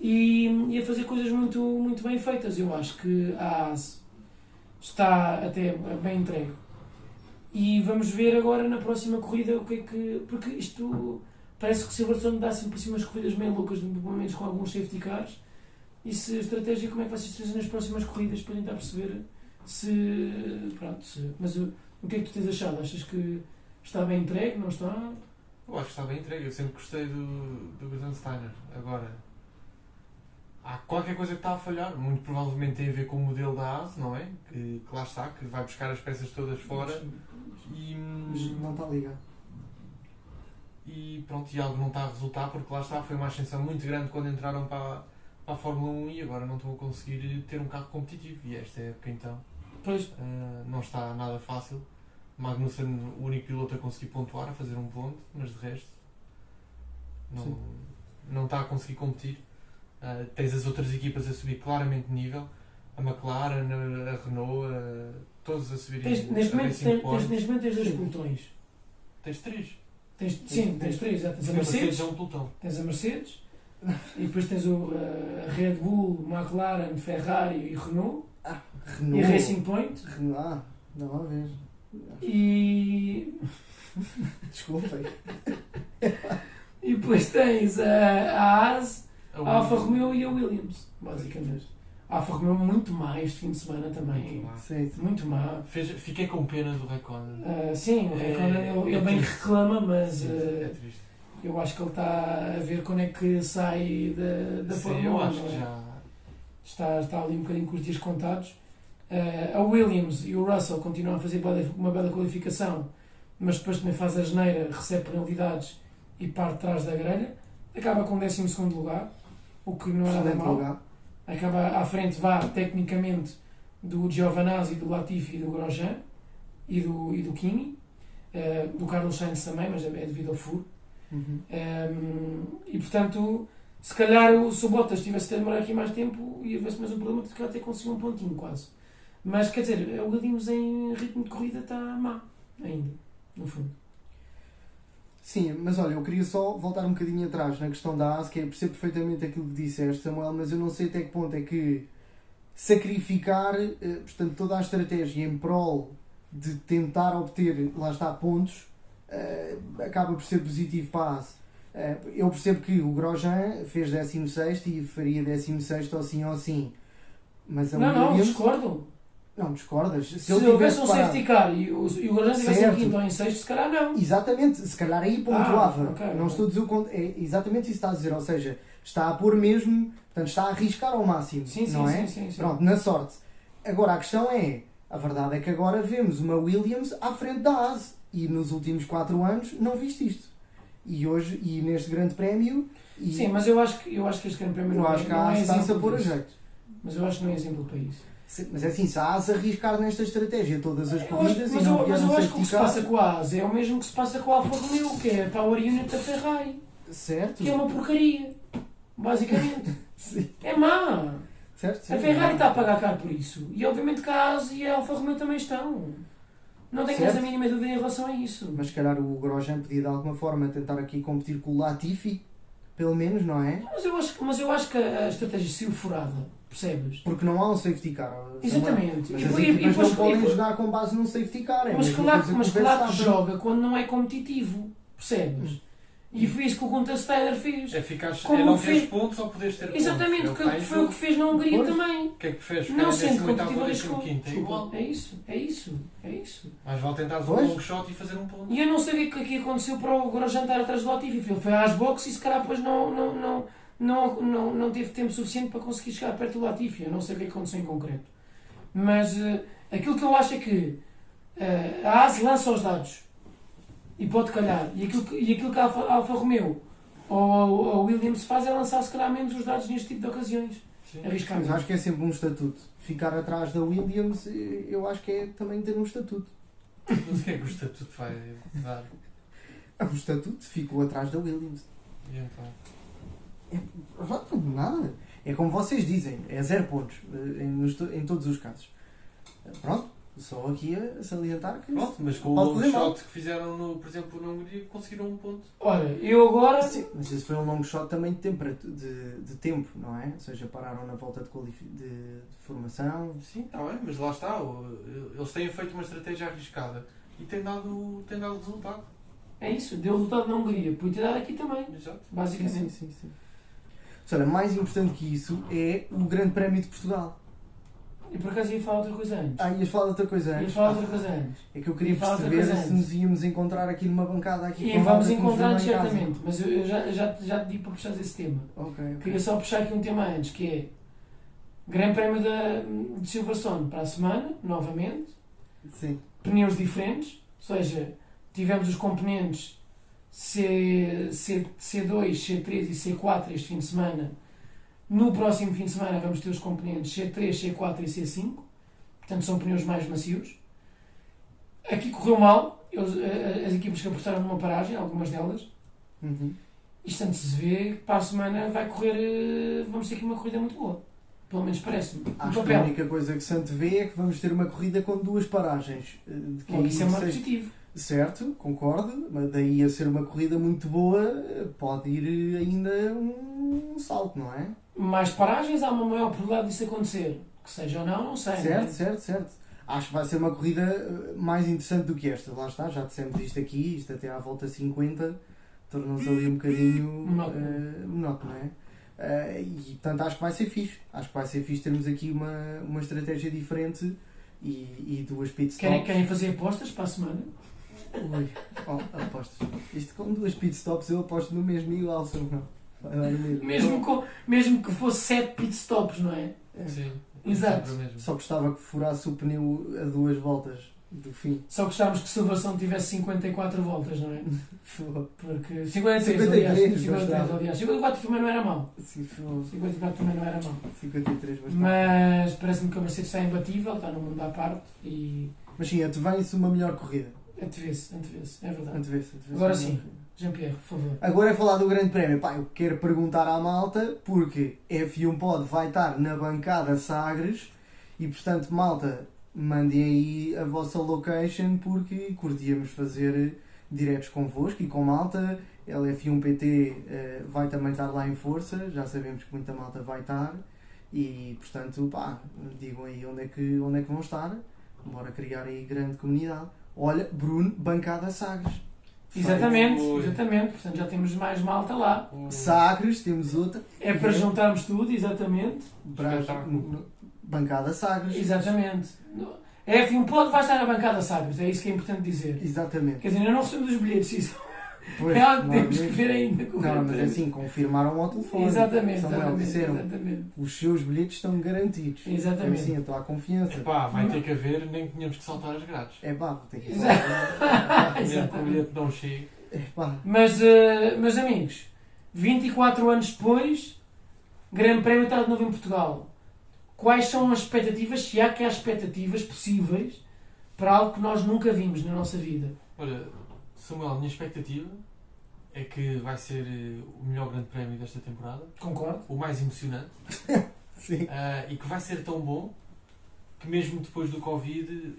E, e a fazer coisas muito, muito bem feitas. Eu acho que a AS está até bem entregue. E vamos ver agora na próxima corrida o que é que. Porque isto parece que o Silverstone dá sempre assim umas corridas meio loucas, pelo menos com alguns safety cars. E se a estratégia, como é que vai ser nas próximas corridas para tentar perceber se. Pronto, se, mas o, o que é que tu tens achado? Achas que está bem entregue? Não está? Eu acho que está bem entregue. Eu sempre gostei do, do Steiner. Agora, há qualquer coisa que está a falhar. Muito provavelmente tem a ver com o modelo da ASE, não é? Que, que lá está, que vai buscar as peças todas fora. E, mas não está ligado. e pronto, e algo não está a resultar porque lá está, foi uma ascensão muito grande quando entraram para, a Fórmula 1 e agora não estão a conseguir ter um carro competitivo. E esta época então Pois, Uh, não está nada fácil. Magnussen, o único piloto a conseguir pontuar, a fazer um ponto, mas de resto não, Sim. não está a conseguir competir. Uh, tens as outras equipas a subir claramente de nível, a McLaren, a, a Renault, uh, todos a subir tens, neste, a momento, Racing tens, tens, neste momento tens dois Sim. pelotões. Tens três. Tens, sim, tens três. já. Tens a Porque a Mercedes Mercedes, é um pelotão. tens a Mercedes e depois tens o, uh, a Red Bull, McLaren, Ferrari e Renault Renault. e Racing Point Renault. Ah, não a ver. e, <laughs> Desculpem. <laughs> e depois tens a, a Haas, A a Alfa. Romeo e a Williams, basicamente. A Alfa Romeo muito má este fim de semana também. Muito Sim, sim. Muito má. Fez- fiquei com pena do Raikkonen. Uh, sim, o É- Raikkonen ele, é ele bem reclama, mas Sim, uh, é triste. Eu acho que ele está a ver quando é que sai da, da Sim, Fórmula 1. eu acho não que é? já. está, está ali um bocadinho com os dias contados. Eh, a Williams e o Russell continuam a fazer uma bela qualificação, mas depois também faz a geneira, recebe penalidades e parte atrás da grelha. Acaba com o 12 lugar, o que não é nada mal. lugar. Acaba à frente, vá tecnicamente, do Giovanazzi, do Latifi e do Grosjean e do, e do Kimi. Eh, do Carlos Sainz também, mas é é devido ao furo. Uhum. Um, e portanto, se calhar o se Bottas tivesse de demorar aqui mais tempo ia haver-se mais um problema, porque até conseguiu um pontinho quase. Mas quer dizer, o Gadinhos em ritmo de corrida está má ainda, no fundo. Sim, mas olha, eu queria só voltar um bocadinho atrás na questão da AS, que é percebo perfeitamente aquilo que disseste, Samuel, mas eu não sei até que ponto é que sacrificar eh, portanto, toda a estratégia em prol de tentar obter, lá está, pontos, eh, acaba por ser positivo para a AS. Eh, eu percebo que o Grosjean fez 16 e faria 16 ou sim ou sim. Mas a não, não, discordo. não discordas. Se, Se, houvesse um parado- safety car e o, e o Grosjean estivesse em quinto ou em sexto, se calhar não. Exatamente, se calhar aí pontuava. Ah, ok, não ok. estou a dizer o cont- É exatamente isso que está a dizer, ou seja, está a pôr mesmo, portanto, está a arriscar ao máximo, Sim, sim, não é? sim, sim, sim. Pronto, na sorte. Agora a questão é, a verdade é que agora vemos uma Williams à frente da AS e nos últimos 4 anos não viste isto. E hoje, e neste grande prémio, Sim, mas eu acho que, eu acho que este grande prémio eu não, acho é, que não há é está-se a exemplo pôr a jeito. Mas eu acho que não é exemplo para isso. Sim, Mas é assim, se a ASA arriscar nesta estratégia todas as acho- corridas mas e não eu, mas eu acho que o que se passa com a ASA é o mesmo que se passa com a Alfa Romeo, que é a Power Unit da Ferrari, certo? que é uma porcaria, basicamente. <laughs> É má. certo. A Ferrari está a pagar caro por isso. E obviamente que a ASA e a Alfa Romeo também estão. Não tenho Certo. essa mínima dúvida em relação a isso. Mas se calhar o Grosjean podia de alguma forma tentar aqui competir com o Latifi, pelo menos, não é? Mas eu acho, que- mas eu acho que a estratégia saiu furada, percebes? Porque não há um safety car. Exatamente. Mas E as e equipas depois- não podem e jogar com base num safety car. É Mas claro, mas que claro joga quando não é competitivo, percebes? E foi isso que o Gunter Steiner fez. É, ficares, Como é não fez- pontos ou poderes ter pontos. Exatamente, É está em foi o que fez na Hungria Pois. também. O que é que fez? Não Ficar sendo em 18º competitivo, ou arriscou. 15º, é igual. É isso, é isso, é isso. Mas vale tentar um Pois. long shot e fazer um ponto. E eu não sei o que é que aconteceu para o Grosjean estar atrás do Latifi. Ele foi às boxes e se calhar depois não, não, não, não, não, não teve tempo suficiente para conseguir chegar perto do Latifi. Eu não sei o que é aconteceu em concreto. Mas eh, aquilo que eu acho é que eh, a ASE lança os dados e pode calhar. E aquilo que, e aquilo que a Alfa, a Alfa Romeo ou a Williams faz é lançar se calhar menos os dados neste tipo de ocasiões. Sim. Arriscar Mas acho que é sempre um estatuto. Ficar atrás da Williams, eh, eu acho que é também ter um estatuto. Mas o que é que o estatuto vai dar? É um estatuto, fico atrás da Williams. E então? Pronto, Nada. É como vocês dizem, é zero pontos eh, em, em todos os casos. Pronto, só aqui a salientar que. Pronto, mas com o Pode long mal. shot que fizeram, no, por exemplo, na Hungria, conseguiram um ponto. Ora, eu agora. Sim, mas esse foi um long shot também de tempo, de, de tempo, não é? Ou seja, pararam na volta de, qualifi- de, de formação. Sim, está bem, mas lá está. o- Eles têm feito uma estratégia arriscada e tem dado, tem dado resultado. É isso, deu resultado na Hungria. Podia ter dado aqui também, Exato. basicamente. Sim, sim, sim. Olha, mais importante que isso é o Grande Prémio de Portugal. E por acaso ia falar outra coisa antes. Ah, ias falar outra coisa ia antes? falar outra coisa antes. É que eu queria perceber se nos íamos encontrar aqui numa bancada aqui E vamos encontrar certamente, mas eu, eu já, já, já te digo para puxar esse tema. Ok, ok. Queria só puxar aqui um tema antes, que é Grande Prémio da, de Silverstone para a semana, novamente, Sim. pneus diferentes, ou seja, tivemos os componentes C, C, C2, C3 e C4 este fim de semana. No próximo fim de semana vamos ter os componentes C3, C4 e C5, portanto são pneus mais macios. Aqui correu mal, eles, a- a- as equipas que apostaram numa paragem, algumas delas, Uhum. isto antes se vê que para a semana vai correr, eh, vamos ter aqui uma corrida muito boa. Pelo menos parece-me. Acho que a única coisa que se antevê é que vamos ter uma corrida com duas paragens. eh, De que Logo, isso é seja- positivo. Certo, concordo, mas daí a ser uma corrida muito boa eh, pode ir eh, ainda um salto, não é? Mais paragens, há uma maior probabilidade disso acontecer. Que seja ou não, não sei. não é? Certo, certo, certo. Acho que vai ser uma corrida eh, mais interessante do que esta. Lá está, já dissemos isto aqui, isto até à volta 50 tornou-se ali um bocadinho monótono, não é? Eh, e portanto acho que vai ser fixe. Acho que vai ser fixe termos aqui uma, uma estratégia diferente e, e duas pit Querem, querem fazer apostas para a semana? Ui, oh, apostas. Isto com duas pit stops eu aposto no mesmo igual, se não. Mesmo. Com, mesmo que fosse 7 pit stops, não é? É. Sim. Exato. Mesmo. Só gostava que furasse o pneu a duas voltas do fim. Só gostávamos que Silverstone tivesse 54 voltas, não é? Porque 53, 53, aliás. 53, bastava. aliás. 54 também não era mau. Sim, foda. 54 também não era mau. 53 bastante. Mas parece-me que a Mercedes está imbatível, está no mundo à parte e Mas sim, antevém-se uma melhor corrida. Antevê-se, antevê-se, é verdade. Antevê-se, antevê-se Agora sim. Jean-Pierre, por favor. Agora é falar do Grande Prémio. Pá, eu quero perguntar à malta, porque F1 Pod vai estar na bancada Sagres e, portanto, malta, mandem aí a vossa location, porque curtíamos fazer diretos convosco e com malta. LF1PT eh, vai também estar lá em força, já sabemos que muita malta vai estar e, portanto, pá, digam aí onde é que, onde é que vão estar. Bora criar aí grande comunidade. Olha, Bruno, bancada Sagres. Exatamente, Ui. exatamente. Portanto, já temos mais malta lá. Sagres, temos outra. É para juntarmos tudo, exatamente. Bancada Sagres. Exatamente. A F1 pode vai estar na bancada Sagres, é isso que é importante dizer. Exatamente. Quer dizer, ainda não recebemos os bilhetes, isso. Pois, é algo que não, temos que ver ainda com o Não, Grande mas Prémio. assim, confirmaram ao telefone. Exatamente, Samuel, exatamente, disseram, exatamente. os seus bilhetes estão garantidos. Exatamente. Assim, estou à confiança. Epá, vai ter que haver, nem que tenhamos que saltar as grades. É pá, vou ter que. <laughs> Mesmo que o bilhete não chegue. É pá. Mas, eh, meus amigos, 24 anos depois, Grande Prémio está de novo em Portugal. Quais são as expectativas, se há que há expectativas possíveis para algo que nós nunca vimos na nossa vida? Olha, Samuel, a minha expectativa é que vai ser eh, o melhor grande prémio desta temporada, Concordo? o mais emocionante, <laughs> Sim. ah, e que vai ser tão bom que mesmo depois do Covid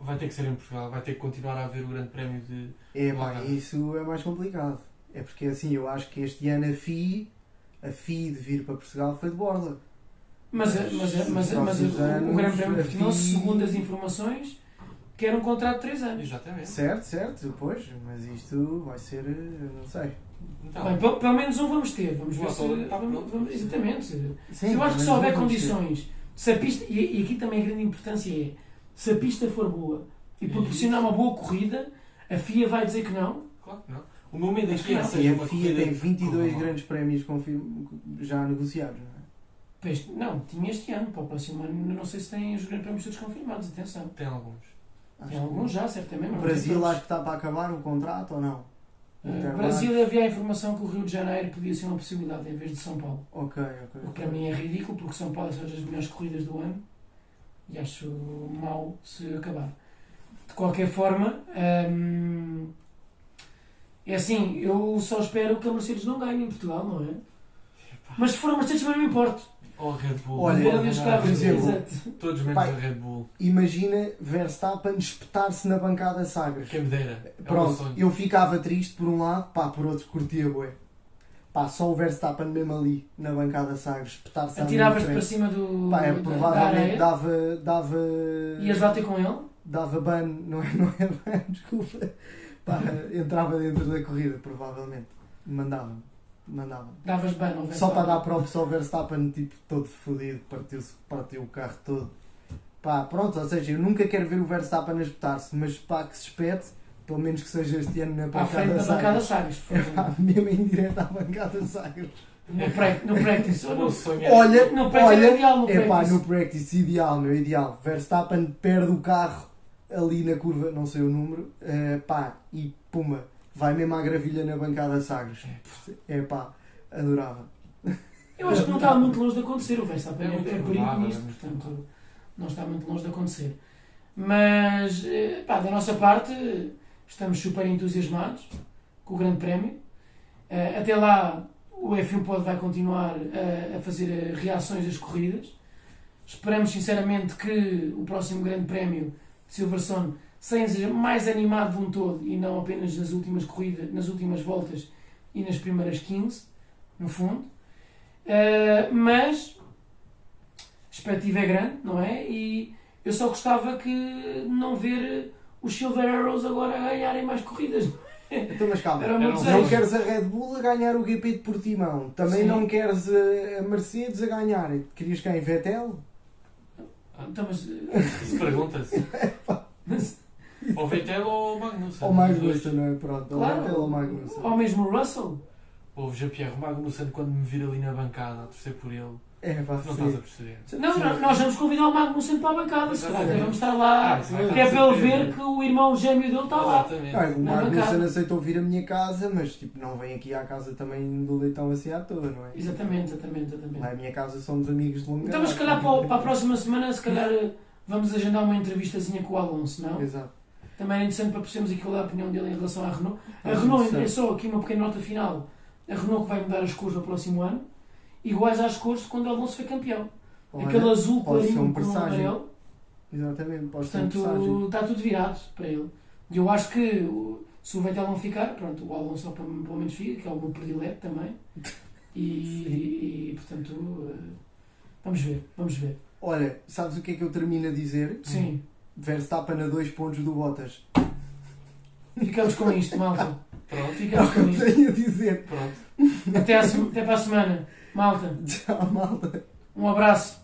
vai ter que ser em Portugal, vai ter que continuar a haver o grande prémio de... É pá, isso é mais complicado. É porque assim, eu acho que este ano a FI, a FI de vir para Portugal foi de borla. Mas, eh, mas, eh, mas, eh, mas, Próximos o- o Grande Prémio a continua, FI segundo as informações, que era um contrato de 3 anos. Exatamente. Certo, certo, pois, mas isto vai ser, eu não sei. Então, Bem, pelo, pelo menos um vamos ter. Vamos ver se. vamos- vamos- exatamente. Sim, eu acho que se houver ter. condições, se a pista, e, e aqui também a grande importância é, se a pista for boa e proporcionar uma boa corrida, a FIA vai dizer que não. claro que não. O meu medo que é não. que E seja a FIA tem que 22 corra mal. grandes prémios já negociados, não é? Pois, não, tinha este ano, para o próximo ano, não sei se tem os grandes prémios todos confirmados, atenção. Tem alguns. Acho alguns já, certamente. O mas não Brasil acho que está para acabar o contrato ou não? Uh, Interlagos. Brasil havia a informação que o Rio de Janeiro podia ser uma possibilidade em vez de São Paulo. Ok, ok. O que para mim é ridículo, porque São Paulo são as melhores corridas do ano e acho mau se acabar. De qualquer forma, hum, é assim, eu só espero que a Mercedes não ganhe em Portugal, não é? Mas se for a Mercedes, também não me importo. Ou a Red Bull. Olha, os Não, carros, por exemplo, exato. Todos menos Pai. a Red Bull. Imagina Verstappen espetar-se na bancada Sagres. Quem me dera. Pronto, eu ficava triste por um lado, pá, por outro curtia bué. Pá, só o Verstappen mesmo ali, na bancada Sagres, espetar-se à minha Atiravas-te para frente. cima do, Pá, é, da- da provavelmente dava, dava... Ias lá ter com ele? Dava ban, não é, <laughs> não é ban, desculpa. Pá, entrava dentro da corrida, provavelmente. Mandava-me, mandava-me. Davas ban ao Só para dar props ao Verstappen, tipo, todo fodido, partiu, partiu o carro todo. Pá, pronto, ou seja, eu nunca quero ver o Verstappen a espetar-se, mas pá, que se espete, pelo menos que seja este ano na À frente bancada da bancada Sagres. Sagres, por É favor. pá, mesmo em direto à bancada Sagres. No, prac- no practice. No- sonho é. Olha, No practice olha, é ideal, no é pá, practice. no practice, ideal, meu, ideal. Verstappen perde o carro ali na curva, não sei o número, eh, pá, e puma, vai mesmo à gravilha na bancada Sagres. É pá, adorava. Eu acho que não está muito longe de acontecer. O Verstappen É é, é perigo nisto, portanto, não está muito longe de acontecer. Mas, eh, pá, da nossa parte, estamos super entusiasmados com o Grande Prémio. Eh, Até lá, o F1 Pod vai continuar a, a fazer eh, reações às corridas. Esperamos, sinceramente, que o próximo Grande Prémio de Silverstone seja mais animado de um todo e não apenas nas últimas corridas, nas últimas voltas e nas primeiras 15, no fundo. Uh, mas a expectativa é grande, não é? E eu só gostava que não ver os Silver Arrows agora a ganharem mais corridas. Então, mas calma, não desejo. queres a Red Bull a ganhar o GP de Portimão, também Sim. não queres a, Mercedes a ganhar. Querias quem? Vettel? Então, mas, Se pergunta-se. <laughs> Ou Vettel ou Magnussen. Ou Magnussen, não é? Pronto, ou claro, Vettel ou Magnussen. ou mesmo o Russell. Houve Jean-Pierre Magnussen quando me vir ali na bancada a torcer por ele. É, pá, Não sim. estás a perceber. Não, não, nós vamos convidar o Magnussen para a bancada, se calhar vamos estar lá, Ah, vai que é para ele ver que o irmão gêmeo dele está lá. Ah, o Magnussen aceitou vir à minha casa, mas tipo, não vem aqui à casa também do leitão assim à toa, não é? Exatamente, exatamente, exatamente. Lá à minha casa somos amigos de longa Então, mas se calhar para, para a próxima semana, se calhar eh, vamos agendar uma entrevistazinha com o Alonso, não? Exato. Também é interessante para percebermos aquilo é a opinião dele em relação à Renault. A Ah, Renault, é só aqui uma pequena nota final. A Renault que vai mudar as cores no próximo ano, iguais às cores de quando o Alonso foi campeão. Olha, Aquele azul clarinho um com o amarelo. Exatamente, pode ser um. Portanto, está tudo virado para ele. E eu acho que se o Vettel não ficar, pronto, o Alonso pelo menos fica, que é o meu predileto também. <laughs> E, e, portanto, eh, vamos ver, vamos ver. Olha, sabes o que é que eu termino a dizer? Sim, Verstappen a dois pontos do Bottas. ficamos com isto, malta. Pronto. É Ficamos que com isto. tenho a dizer. Pronto. Até, se- até para a semana. Malta, Tchau, malta. um abraço.